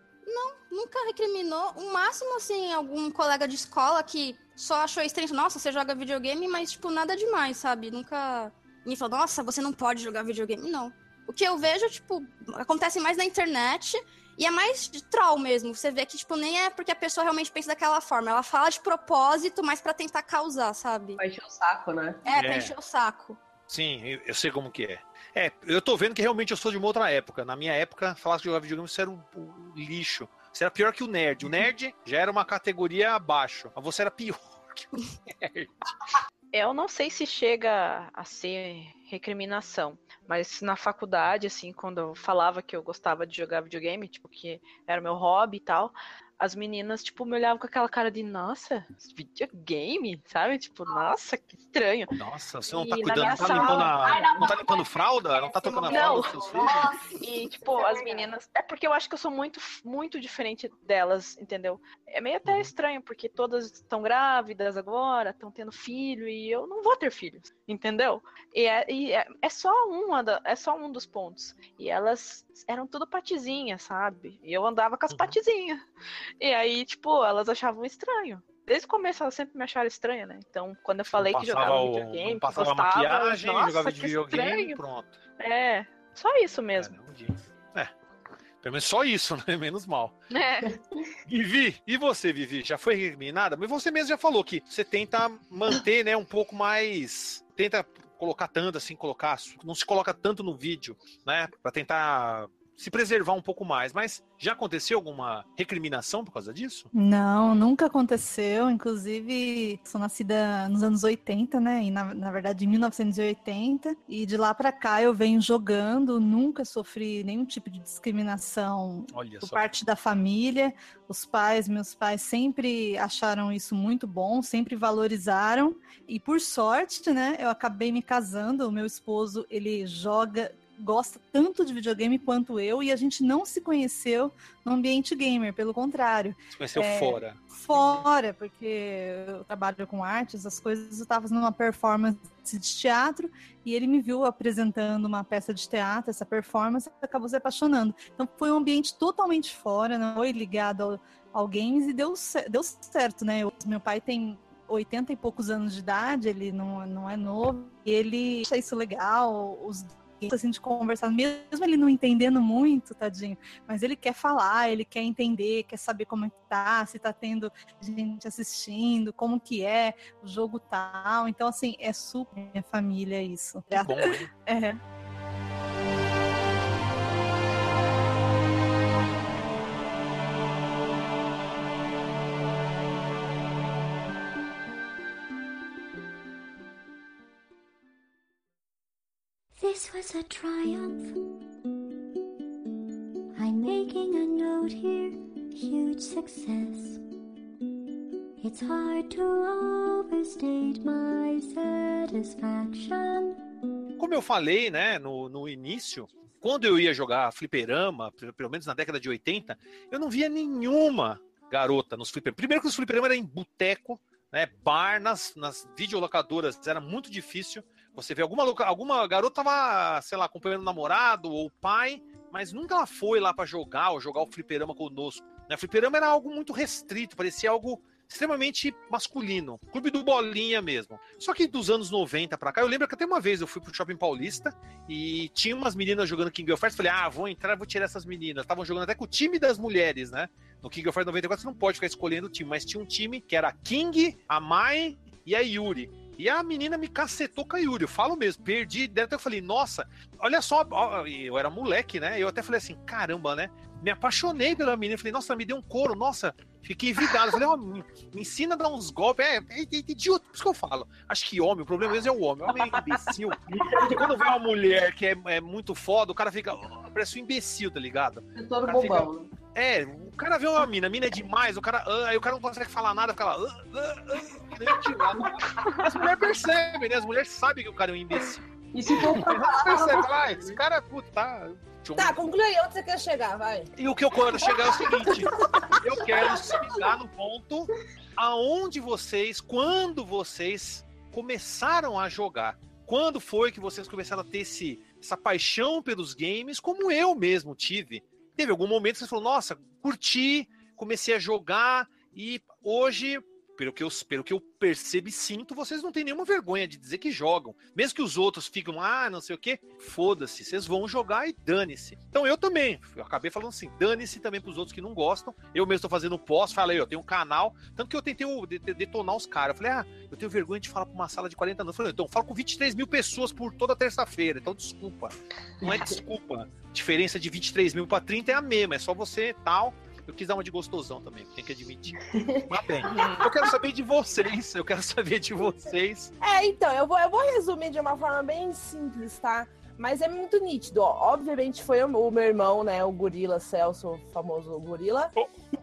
Nunca recriminou. O máximo, assim, algum colega de escola que só achou estranho. Nossa, você joga videogame, mas, tipo, nada demais, sabe? Nunca me falou, nossa, você não pode jogar videogame. Não. O que eu vejo, tipo, acontece mais na internet e é mais de troll mesmo. Você vê que, tipo, nem é porque a pessoa realmente pensa daquela forma. Ela fala de propósito, mas pra tentar causar, sabe? Vai encher o saco, né? É, pra É. encher o saco. Sim, eu, eu sei como que é. É, eu tô vendo que realmente eu sou de uma outra época. Na minha época, falar que jogar videogame isso era um, um lixo. Você era pior que o nerd. O nerd já era uma categoria abaixo. Mas você era pior que o nerd. Eu não sei se chega a ser recriminação, mas na faculdade, assim, quando eu falava que eu gostava de jogar videogame, tipo, que era o meu hobby e tal, as meninas, tipo, me olhavam com aquela cara de, nossa, videogame, sabe? Tipo, nossa, que estranho. Nossa, você não E tá na cuidando, não tá sala- limpando a, Ai, não, não tá limpando fralda? Não tá tocando a fralda dos seus filhos? E, tipo, é as meninas. É porque eu acho que eu sou muito, muito diferente delas, entendeu? É meio até Uhum. estranho, porque todas estão grávidas agora, estão tendo filho, e eu não vou ter filhos, entendeu? E é, e é, é só uma da- é só um dos pontos. E elas eram tudo patizinhas, sabe? E eu andava com as Uhum. patizinhas. E aí, tipo, elas achavam estranho. Desde o começo elas sempre me acharam estranha, né? Então, quando eu falei que jogava o- videogame, que passava gostava, maquiagem, nossa, jogava que videogame estranho. pronto. É, só isso mesmo. Caramba. É. Pelo menos só isso, né? Menos mal. É. Vivi, e você, Vivi? Já foi recriminada? Mas você mesmo já falou que você tenta manter, né, um pouco mais. Tenta colocar tanto assim, colocar. Não se coloca tanto no vídeo, né? Pra tentar se preservar um pouco mais. Mas já aconteceu alguma recriminação por causa disso? Não, nunca aconteceu. Inclusive, sou nascida nos anos 80, né? E na, na verdade, em 1980. E de lá pra cá eu venho jogando, nunca sofri nenhum tipo de discriminação Olha por só. parte da família. Os pais, meus pais sempre acharam isso muito bom, sempre valorizaram. E por sorte, né, eu acabei me casando. O meu esposo, ele joga, gosta tanto de videogame quanto eu, e a gente não se conheceu no ambiente gamer, pelo contrário Você conheceu É, fora. fora, porque eu trabalho com artes, as coisas, eu estava fazendo uma performance de teatro e ele me viu apresentando uma peça de teatro, essa performance, acabou se apaixonando. Então foi um ambiente totalmente fora, não foi ligado ao, ao games e deu, deu certo, né? Eu- meu pai tem 80 e poucos anos de idade, ele não, não é novo, e ele acha isso legal, os assim, de conversar, mesmo ele não entendendo muito, tadinho, mas ele quer falar, ele quer entender, quer saber como é que tá, se tá tendo gente assistindo, como que é o jogo tal. Então, assim, é super minha família isso. Que bom, hein? É. This was a triumph. I'm making a note here, huge success. It's hard to overstate my satisfaction. Como eu falei, né, no, no início, quando eu ia jogar fliperama, pe- pelo menos na década de 80, eu não via nenhuma garota nos fliperamas. Primeiro que os fliperamas eram em boteco, né, bar, nas, nas videolocadoras, era muito difícil. Você vê alguma, loca- alguma garota tava, sei lá, acompanhando o namorado ou o pai, mas nunca ela foi lá pra jogar ou jogar o fliperama conosco. Né? Fliperama era algo muito restrito, parecia algo extremamente masculino. Clube do Bolinha mesmo. Só que dos anos 90 pra cá, eu lembro que até uma vez eu fui pro Shopping Paulista e tinha umas meninas jogando King of Fighters. Falei, ah, vou entrar, vou tirar essas meninas. Estavam jogando até com o time das mulheres, né? No King of Fighters 94 você não pode ficar escolhendo o time, mas tinha um time que era a King, a Mai e a Yuri. E a menina me cacetou com a Yuri, eu falo mesmo, perdi. Até eu falei, nossa, olha só, eu era moleque, né? Eu até falei assim, caramba, né? Me apaixonei pela menina, falei, nossa, me deu um couro, nossa, fiquei vidrado. Falei, ó, me, me ensina a dar uns golpes. É, é, é idiota, por isso que eu falo. Acho que homem, o problema mesmo é o homem. O homem é imbecil. Porque quando vê uma mulher que é, é muito foda, o cara fica, parece um imbecil, tá ligado? É todo Cara, fica- bobão. né? É, o cara vê uma mina, a mina é demais, o cara, ah, aí o cara não consegue falar nada, fica lá. ah, ah, ah. As mulheres percebem, né? As mulheres sabem que o cara é um imbecil. E se for pra Elas percebem, ah, esse cara, puta, tá. Tá, conclui aí onde você quer chegar, vai. E o que eu quero chegar é o seguinte: eu quero chegar no ponto aonde vocês, quando vocês começaram a jogar. Quando foi que vocês começaram a ter esse, essa paixão pelos games, como eu mesmo tive? Teve algum momento que você falou, nossa, curti, comecei a jogar e hoje, pelo que eu, pelo que eu percebo e sinto, vocês não têm nenhuma vergonha de dizer que jogam. Mesmo que os outros ficam, ah, não sei o quê, foda-se, vocês vão jogar e dane-se. Então eu também, eu acabei falando assim, dane-se também pros outros que não gostam. Eu mesmo tô fazendo pós, falei, eu tenho um canal, tanto que eu tentei detonar os caras. Eu falei, ah, eu tenho vergonha de falar pra uma sala de 40 anos. Eu falei, então eu falo com 23 mil pessoas por toda terça-feira, então desculpa. Não é desculpa. Diferença de 23 mil pra 30 é a mesma, é só você tal. Eu quis dar uma de gostosão também, tem que admitir. Mas bem, eu quero saber de vocês, eu quero saber de vocês. É, então, eu vou, eu vou resumir de uma forma bem simples, tá? Mas é muito nítido, ó. Obviamente foi o meu irmão, né? O Gorila Celso, o famoso Gorila.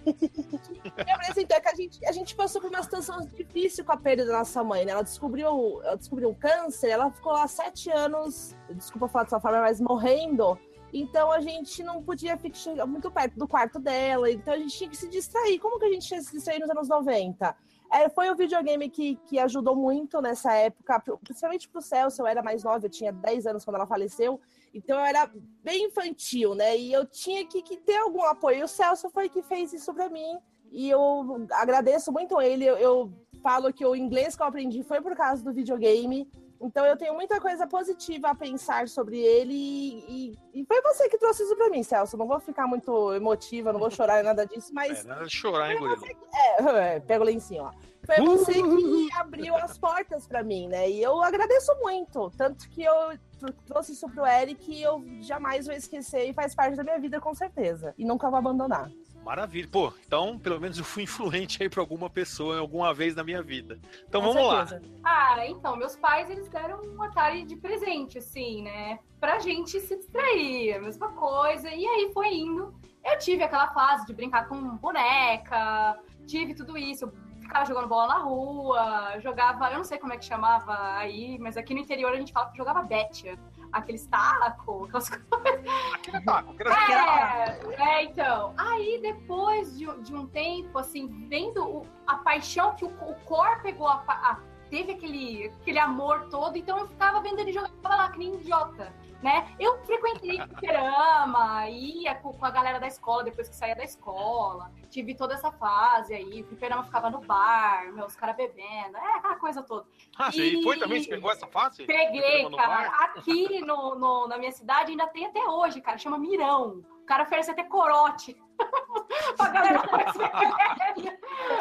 Me apresentou é que a gente, a gente passou por uma situação difícil com a perda da nossa mãe, né? Ela descobriu, ela descobriu um câncer, ela ficou lá sete anos, desculpa falar dessa forma, mas morrendo. Então a gente não podia ficar muito perto do quarto dela, então a gente tinha que se distrair. Como que a gente tinha se distrair nos anos 90? É, foi o videogame que, que ajudou muito nessa época, principalmente pro Celso, eu era mais nova, eu tinha 10 anos quando ela faleceu, então eu era bem infantil, né? E eu tinha que, que ter algum apoio. O Celso foi que fez isso pra mim, e eu agradeço muito ele. Eu, eu falo que o inglês que eu aprendi foi por causa do videogame, então eu tenho muita coisa positiva a pensar sobre ele, e, e- e foi você que trouxe isso pra mim, Celso. Não vou ficar muito emotiva, não vou chorar nada disso, mas É, nada de chorar, hein, gorila? é, é, pega o lencinho, ó. Foi você que abriu as portas pra mim, né? E eu agradeço muito. Tanto que eu tr- trouxe isso pro Eric e eu jamais vou esquecer e faz parte da minha vida, com certeza. E nunca vou abandonar. Maravilha. Pô, então pelo menos eu fui influente aí pra alguma pessoa alguma vez na minha vida. Então Com vamos lá. certeza. Ah, então, meus pais, eles deram um Atari de presente, assim, né? Pra gente se distrair, a mesma coisa. E aí foi indo. Eu tive aquela fase de brincar com boneca, tive tudo isso. Eu ficava jogando bola na rua, jogava, eu não sei como é que chamava aí, mas aqui no interior a gente fala que jogava betia. Aqueles tacos, aquelas Aquele taco, aquele taco. é, é, então. Aí, depois de, de um tempo, assim, vendo o- a paixão que o, o Cor pegou, a, a- teve aquele, aquele amor todo, então eu ficava vendo ele jogar lá, que nem idiota. Né? Eu frequentei fliperama, ia com, com a galera da escola depois que saía da escola. Tive toda essa fase aí. O fliperama ficava no bar, meus caras bebendo, é aquela coisa toda. Ah, você E- foi também? Você pegou essa fase? Peguei, cara. bar? Aqui no, no- na minha cidade ainda tem até hoje, cara. Chama Mirão. O cara oferece até corote. pra galera mais velha.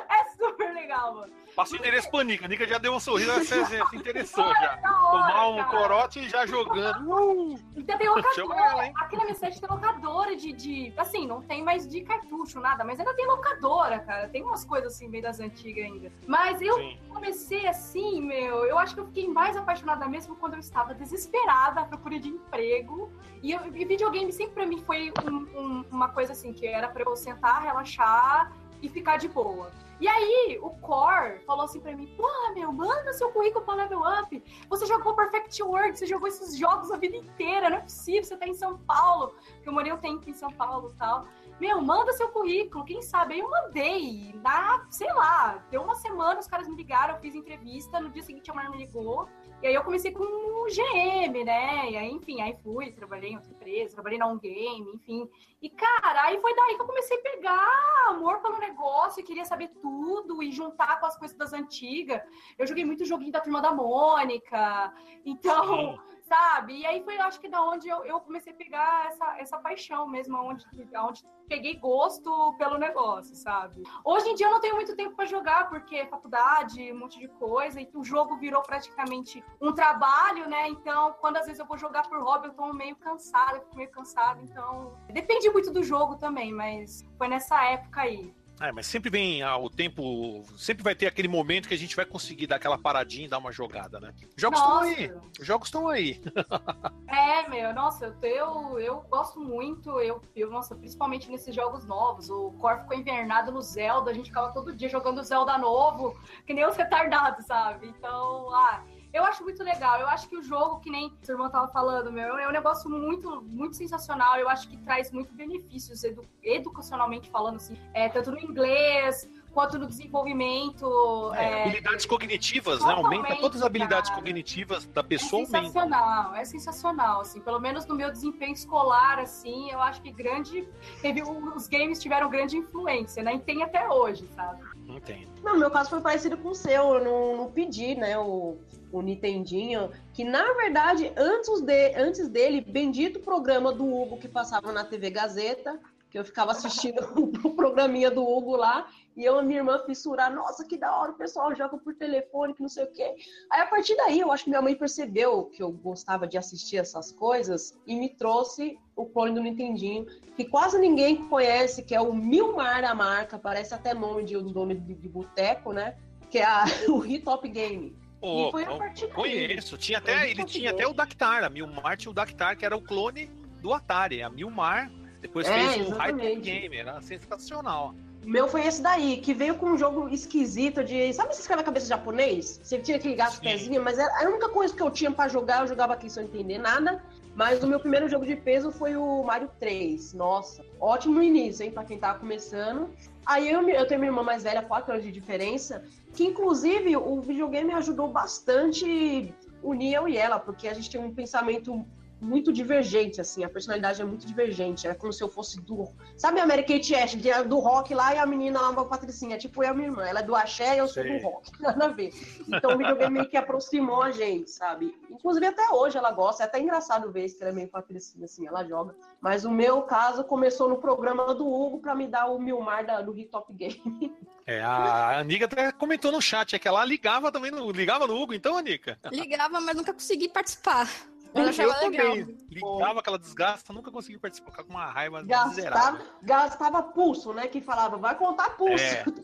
É super legal, mano. Passou o endereço pra Nica. A Nica já deu um sorriso, você se interessou já. Tomar um cara. corote e já jogando. Uh! Então tem Chama locadora. ela, hein? Aqui na minha cidade tem locadora de, de. Assim, não tem mais de cartucho, nada, mas ainda tem locadora, cara. Tem umas coisas assim, meio das antigas ainda. Mas eu Sim. comecei assim, meu. Eu acho que eu fiquei mais apaixonada mesmo quando eu estava desesperada à procura de emprego. E, eu, e videogame sempre pra mim foi um- um- uma coisa assim, que era pra eu sentar, relaxar e ficar de boa. E aí, o Core falou assim pra mim: Porra, meu, manda seu currículo pra Level Up. Você jogou Perfect World, você jogou esses jogos a vida inteira, não é possível, você tá em São Paulo. Porque eu morei um tempo em São Paulo e tal. Meu, manda seu currículo, quem sabe? Aí eu mandei, na, sei lá, deu uma semana, os caras me ligaram, eu fiz entrevista, no dia seguinte a mulher me ligou. E aí eu comecei com o GM, né? E aí, enfim, aí fui, trabalhei em outra empresa, trabalhei na On Game, enfim. E, cara, aí foi daí que eu comecei a pegar amor pelo negócio, e queria saber tudo e juntar com as coisas das antigas. Eu joguei muito joguinho da Turma da Mônica. Então, sabe? E aí foi, acho que da onde eu, eu comecei a pegar essa, essa paixão mesmo, onde, onde peguei gosto pelo negócio, sabe? Hoje em dia eu não tenho muito tempo para jogar, porque é faculdade, um monte de coisa, e o jogo virou praticamente um trabalho, né? Então, quando às vezes eu vou jogar por hobby, eu tô meio cansada, fico meio cansada, então. Depende muito do jogo também, mas foi nessa época aí. É, mas sempre vem ah, o tempo. Sempre vai ter aquele momento que a gente vai conseguir dar aquela paradinha e dar uma jogada, né? Os jogos estão aí. Os jogos estão aí. É, meu, nossa, eu, eu, eu gosto muito, eu, eu, nossa, principalmente nesses jogos novos. O Core ficou invernado no Zelda, a gente ficava todo dia jogando Zelda novo, que nem os retardados, sabe? Então, ah, eu acho muito legal. Eu acho que o jogo, que nem o seu irmão tava falando, meu, é um negócio muito, muito sensacional. Eu acho que traz muito benefícios edu- educacionalmente falando, assim, é, tanto no inglês quanto no desenvolvimento. É, é, habilidades cognitivas, né? Aumenta todas as habilidades cara. cognitivas da É pessoa, aumenta. sensacional, é sensacional, assim, pelo menos no meu desempenho escolar, assim, eu acho que grande, teve, os games tiveram grande influência, né, e tem até hoje, sabe? Entendo. Não, no meu caso foi parecido com o seu. Eu não, não pedi, né, o, o Nintendinho. Que na verdade, antes, de, antes dele, bendito programa do Hugo que passava na TV Gazeta, que eu ficava assistindo o programinha do Hugo lá, e eu e minha irmã fissurar, nossa, que da hora, o pessoal joga por telefone, que não sei o quê. Aí a partir daí, eu acho que minha mãe percebeu que eu gostava de assistir essas coisas e me trouxe o clone do Nintendinho, que quase ninguém conhece, que é o Milmar da marca, parece até nome de um nome de, de boteco, né? Que é a- o Hitop Game. E partir daí. conheço. Tinha até, ele tinha até o Dactar, a Milmar tinha o Dactar, que era o clone do Atari. A Milmar depois É, fez o exatamente. Game, era sensacional. O meu foi esse daí, que veio com um jogo esquisito de. Sabe se escreve a cabeça japonês? Você tinha que ligar os pezinhos, mas era a única coisa que eu tinha pra jogar, eu jogava aqui sem entender nada. Mas o meu primeiro jogo de peso foi o Mario 3. Nossa, ótimo início, hein, pra quem tava começando. Aí eu, eu tenho minha irmã mais velha, 4 anos de diferença, que inclusive o videogame ajudou bastante unir eu e ela, porque a gente tem um pensamento muito divergente, assim, a personalidade é muito divergente, é como se eu fosse do... Sabe a American Kate Ashley, que é do rock lá, e a menina lá, a Patricinha, tipo eu e a minha irmã, ela é do axé e eu sou Sei. do rock, nada a ver. Então o videogame meio que aproximou a gente, sabe? Inclusive até hoje ela gosta, é até engraçado ver isso, que ela é meio Patricinha, assim, ela joga. Mas o meu caso começou no programa do Hugo pra me dar o Milmar da, do Hit Top Game. É, a Anica até comentou no chat é que ela ligava também, no, ligava no Hugo, então, Anica? Ligava, mas nunca consegui participar. Mas eu eu achava legal. também. Ligava aquela desgasta, nunca consegui participar com uma raiva Gastava, miserável. gastava pulso, né? Que falava, vai contar pulso. É.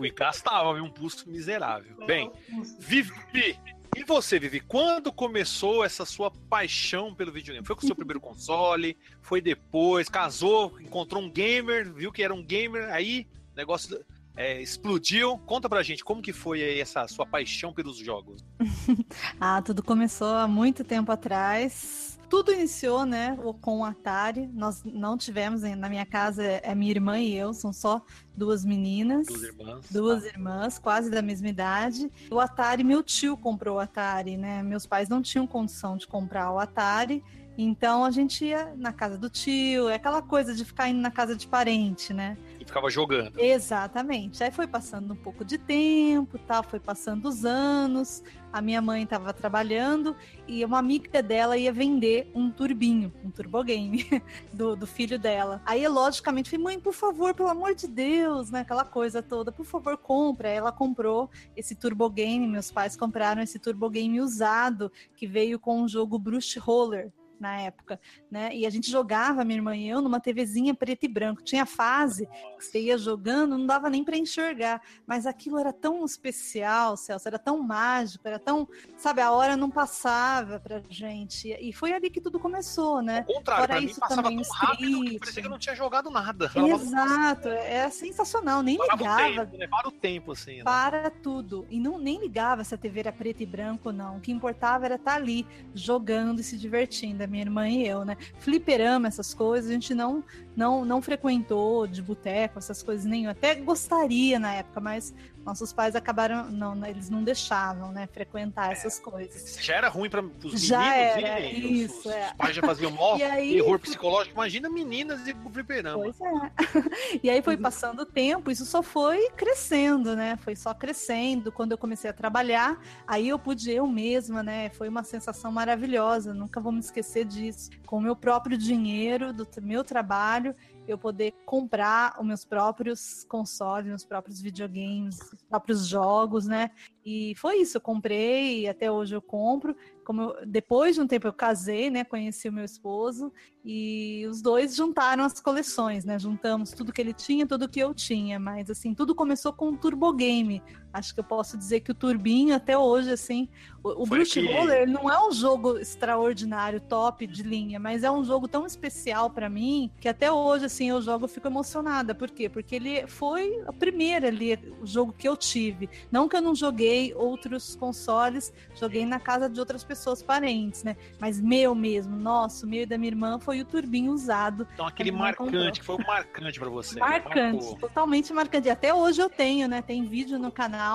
E gastava, viu? Um pulso miserável. Bem, Vivi, e você, Vivi? Quando começou essa sua paixão pelo videogame? Foi com o seu primeiro console? Foi depois? Casou? Encontrou um gamer? Viu que era um gamer? Aí, o negócio é, explodiu. Conta pra gente como que foi essa sua paixão pelos jogos. Ah, tudo começou há muito tempo atrás. Tudo iniciou, né, com o Atari. Nós não tivemos, na minha casa é minha irmã e eu, são só duas meninas. Duas irmãs. Duas irmãs, quase da mesma idade. O Atari, meu tio comprou o Atari, né? Meus pais não tinham condição de comprar o Atari. Então a gente ia na casa do tio, é aquela coisa de ficar indo na casa de parente, né? E ficava jogando. Exatamente. Aí foi passando um pouco de tempo, tal, foi passando os anos. A minha mãe estava trabalhando e uma amiga dela ia vender um turbinho, um turbogame do, do filho dela. Aí, logicamente, falei, mãe, por favor, pelo amor de Deus, né? Aquela coisa toda, por favor, compra. Aí ela comprou esse turbogame, meus pais compraram esse turbogame usado que veio com o jogo Bruce Roller na época, né? E a gente jogava, minha irmã e eu, numa TVzinha preto e branco. Tinha fase que você ia jogando, não dava nem para enxergar, mas aquilo era tão especial, Celso, era tão mágico, era tão, sabe, a hora não passava pra gente. E foi ali que tudo começou, né? Ao contrário, Fora isso passava também, tão rápido que parecia que eu não tinha jogado nada. Exato, é sensacional, nem Parava o ligava tempo, né? Para o tempo, assim. né? para tudo. E não nem ligava se a TV era preto e branco, não. O que importava era estar ali, jogando e se divertindo, minha irmã e eu, né? Fliperama, essas coisas, a gente não não, não frequentou de boteco, essas coisas nenhum. Até gostaria na época, mas nossos pais acabaram, não, né, eles não deixavam, né, frequentar essas coisas. Já era ruim para os Já meninos era, e os, isso, os é. pais já faziam mó aí- terror psicológico. Imagina meninas e o fliperama. Pois é. E aí foi passando o tempo, isso só foi crescendo, né? Foi só crescendo. Quando eu comecei a trabalhar, aí eu pude eu mesma, né? Foi uma sensação maravilhosa, nunca vou me esquecer disso. Com o meu próprio dinheiro, do meu trabalho, eu poder comprar os meus próprios consoles, meus próprios videogames, os próprios jogos, né? E foi isso, eu comprei até hoje eu compro. Como eu- depois de um tempo eu casei, né? Conheci o meu esposo e os dois juntaram as coleções, né? Juntamos tudo que ele tinha, tudo que eu tinha, mas assim, tudo começou com o Turbo Game. Acho que eu posso dizer que o Turbinho até hoje assim, o, o Foi Bruce que- Roller não é um jogo extraordinário, top de linha, mas é um jogo tão especial pra mim que até hoje assim eu jogo fico emocionada. Por quê? Porque ele foi a primeira ali o jogo que eu tive. Não que eu não joguei outros consoles, joguei na casa de outras pessoas parentes, né? Mas meu mesmo, nosso, meu e da minha irmã foi o turbinho usado. Então aquele irmã comprou. marcante, que foi o marcante pra você. né? marcante, totalmente marcante. Até hoje eu tenho, né? Tem vídeo no canal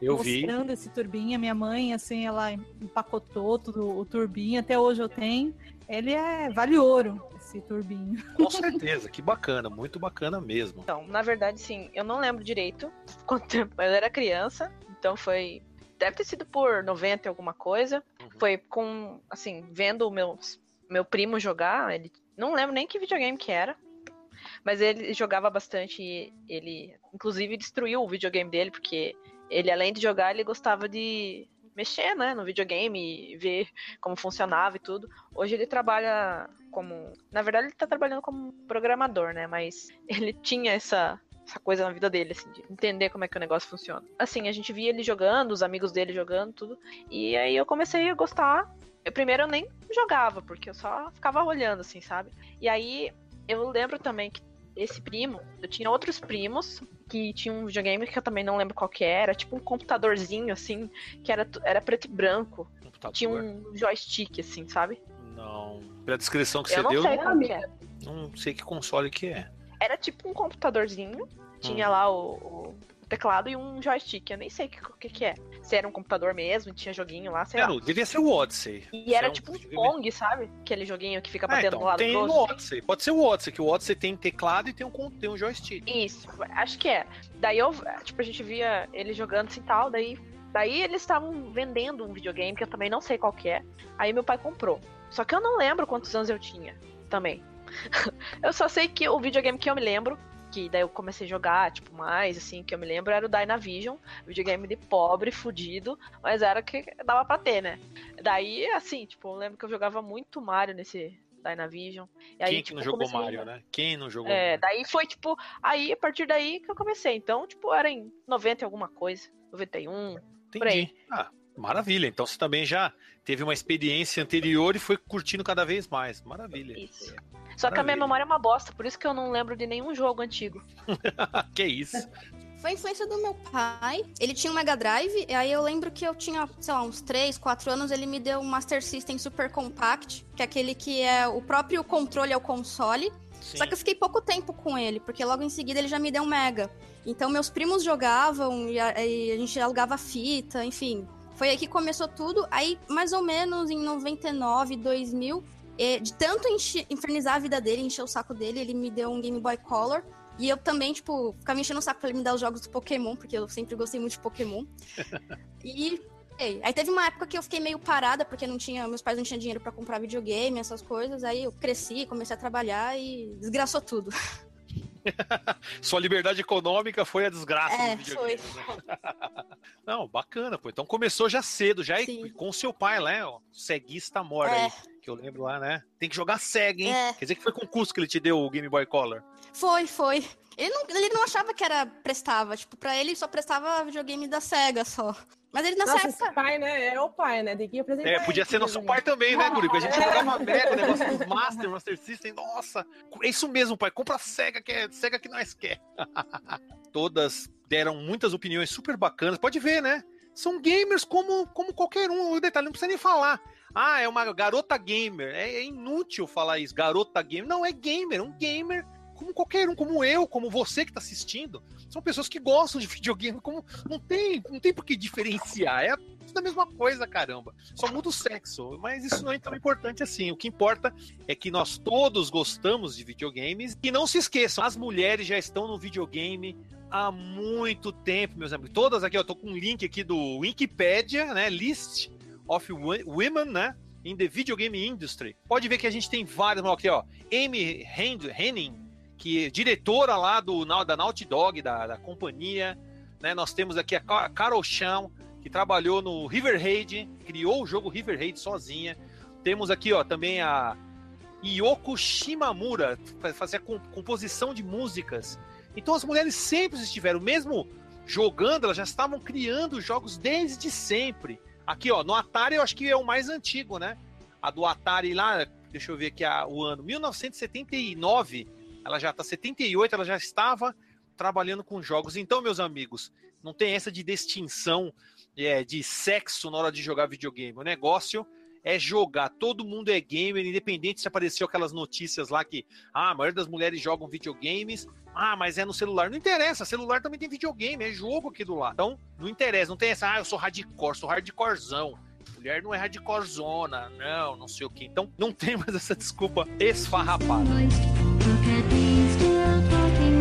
Eu vi. mostrando esse turbinho. A minha mãe, assim, ela empacotou tudo o turbinho. Até hoje eu tenho. Ele é vale ouro, esse turbinho. Com certeza, que bacana, muito bacana mesmo. Então, na verdade, sim, eu não lembro direito quanto tempo. Eu era criança, então foi. Deve ter sido por 90 e alguma coisa. Uhum. Foi com, assim, vendo o meu, meu primo jogar. Ele não lembro nem que videogame que era. Mas ele jogava bastante e ele, inclusive, destruiu o videogame dele, porque ele, além de jogar, ele gostava de mexer, né, no videogame ver como funcionava e tudo. Hoje ele trabalha como. Na verdade, ele tá trabalhando como programador, né? Mas ele tinha essa, essa coisa na vida dele, assim, de entender como é que o negócio funciona. Assim, a gente via ele jogando, os amigos dele jogando, tudo. E aí eu comecei a gostar. Eu, primeiro eu nem jogava, porque eu só ficava olhando, assim, sabe? E aí eu lembro também que esse primo, eu tinha outros primos que tinham um videogame que eu também não lembro qual que era, tipo um computadorzinho, assim, que era, era preto e branco. Computador. Tinha um joystick, assim, sabe? Não. Pela descrição que eu você não deu, sei não, é. não sei que console que é. Era tipo um computadorzinho, tinha Hum. lá o, o teclado e um joystick. Eu nem sei o que, o que, que é. Se era um computador mesmo, tinha joguinho lá, sei lá. Era, devia ser o Odyssey. E era é tipo um. Pong, sabe? Aquele joguinho que fica Ah, batendo então, do lado tem do outro. Odyssey. Pode ser o Odyssey, que o Odyssey tem teclado e tem um, tem um joystick. Isso, acho que é. Daí eu, tipo, a gente via ele jogando assim tal, daí, daí eles estavam vendendo um videogame que eu também não sei qual que é. Aí meu pai comprou. Só que eu não lembro quantos anos eu tinha também. eu só sei que o videogame que eu me lembro, que daí eu comecei a jogar, tipo, mais, assim, que eu me lembro, era o Dynavision, videogame de pobre, fudido, mas era o que dava pra ter, né? Daí, assim, tipo, eu lembro que eu jogava muito Mario nesse Dynavision. E aí, Quem que tipo, não eu jogou a Mario, né? Quem não jogou É, Mario? daí foi tipo, aí a partir daí que eu comecei. Então, tipo, era em 90 e alguma coisa, 91. por aí. Entendi. Ah, maravilha. Então você também já teve uma experiência anterior e foi curtindo cada vez mais. Maravilha. Isso. Só que a minha memória é uma bosta, por isso que eu não lembro de nenhum jogo antigo. que isso. Foi a influência do meu pai. Ele tinha um Mega Drive, e aí eu lembro que eu tinha, sei lá, uns 3, 4 anos, ele me deu um Master System Super Compact, que é aquele que é o próprio controle ao console. Sim. Só que eu fiquei pouco tempo com ele, porque logo em seguida ele já me deu um Mega. Então meus primos jogavam e a, e a gente alugava fita, enfim. Foi aí que começou tudo. Aí, mais ou menos em 99, 2000, eh, de tanto infernizar a vida dele, encher o saco dele, ele me deu um Game Boy Color. E eu também, tipo, ficava enchendo o saco pra ele me dar os jogos do Pokémon, porque eu sempre gostei muito de Pokémon. e. Aí teve uma época que eu fiquei meio parada, porque não tinha, meus pais não tinham dinheiro pra comprar videogame, essas coisas. Aí eu cresci, comecei a trabalhar e desgraçou tudo. Sua liberdade econômica foi a desgraça É, videogame. né? Não, bacana, pô. Então começou já cedo, já Sim. com o seu pai, né? Ó, ceguista mora É. aí. Que eu lembro lá, né? Tem que jogar cego, hein? É. Quer dizer que foi com custo que ele te deu o Game Boy Color. Foi, foi. Ele não, ele não achava que era prestava. Tipo, pra ele só prestava videogame da SEGA só. Mas ele nessa Nossa, época. esse pai, né? É o pai, né? Tem que apresentar. É, podia ser nosso né, pai também, né, Guri? A gente jogava Mega, o negócio dos Master, Master System. Nossa, é isso mesmo, pai. Compra a SEGA, que é SEGA que nós quer. Todas deram muitas opiniões super bacanas. Pode ver, né? São gamers como, como qualquer um. O detalhe, não precisa nem falar. Ah, é uma garota gamer. É, é inútil falar isso, garota gamer. Não, é gamer. Um gamer como qualquer um, como eu, como você que tá assistindo. São pessoas que gostam de videogame. Como não tem, não tem por que diferenciar. É a mesma coisa, caramba. Só muda o sexo. Mas isso não é tão importante assim. O que importa é que nós todos gostamos de videogames. E não se esqueçam, as mulheres já estão no videogame há muito tempo, meus amigos. Todas aqui, eu tô com um link aqui do Wikipedia, né? List of Wo- Women, né? In the Video Game Industry. Pode ver que a gente tem várias, aqui, ó. Amy Hen- Henning, que é diretora lá do, da Naughty Dog, da, da companhia. Né? Nós temos aqui a Ca- Carol Chan, que trabalhou no River Raid, criou o jogo River Raid sozinha. Temos aqui, ó, também a Yoko Shimamura, fa- fazia com- composição de músicas. Então as mulheres sempre estiveram, mesmo jogando, elas já estavam criando jogos desde sempre. Aqui, ó, no Atari eu acho que é o mais antigo, né? A do Atari lá, deixa eu ver aqui a- o ano, 1979, ela já tá 78, ela já estava trabalhando com jogos. Então, meus amigos, não tem essa de distinção é, de sexo na hora de jogar videogame. O negócio é jogar. Todo mundo é gamer, independente se apareceu aquelas notícias lá que ah, a maioria das mulheres jogam videogames. Ah, mas é no celular. Não interessa, celular também tem videogame, é jogo aqui do lado. Então, não interessa, não tem essa, ah, eu sou hardcore, sou hardcorezão. Mulher não é hardcorezona, não, não sei o que. Então, não tem mais essa desculpa esfarrapada. still talking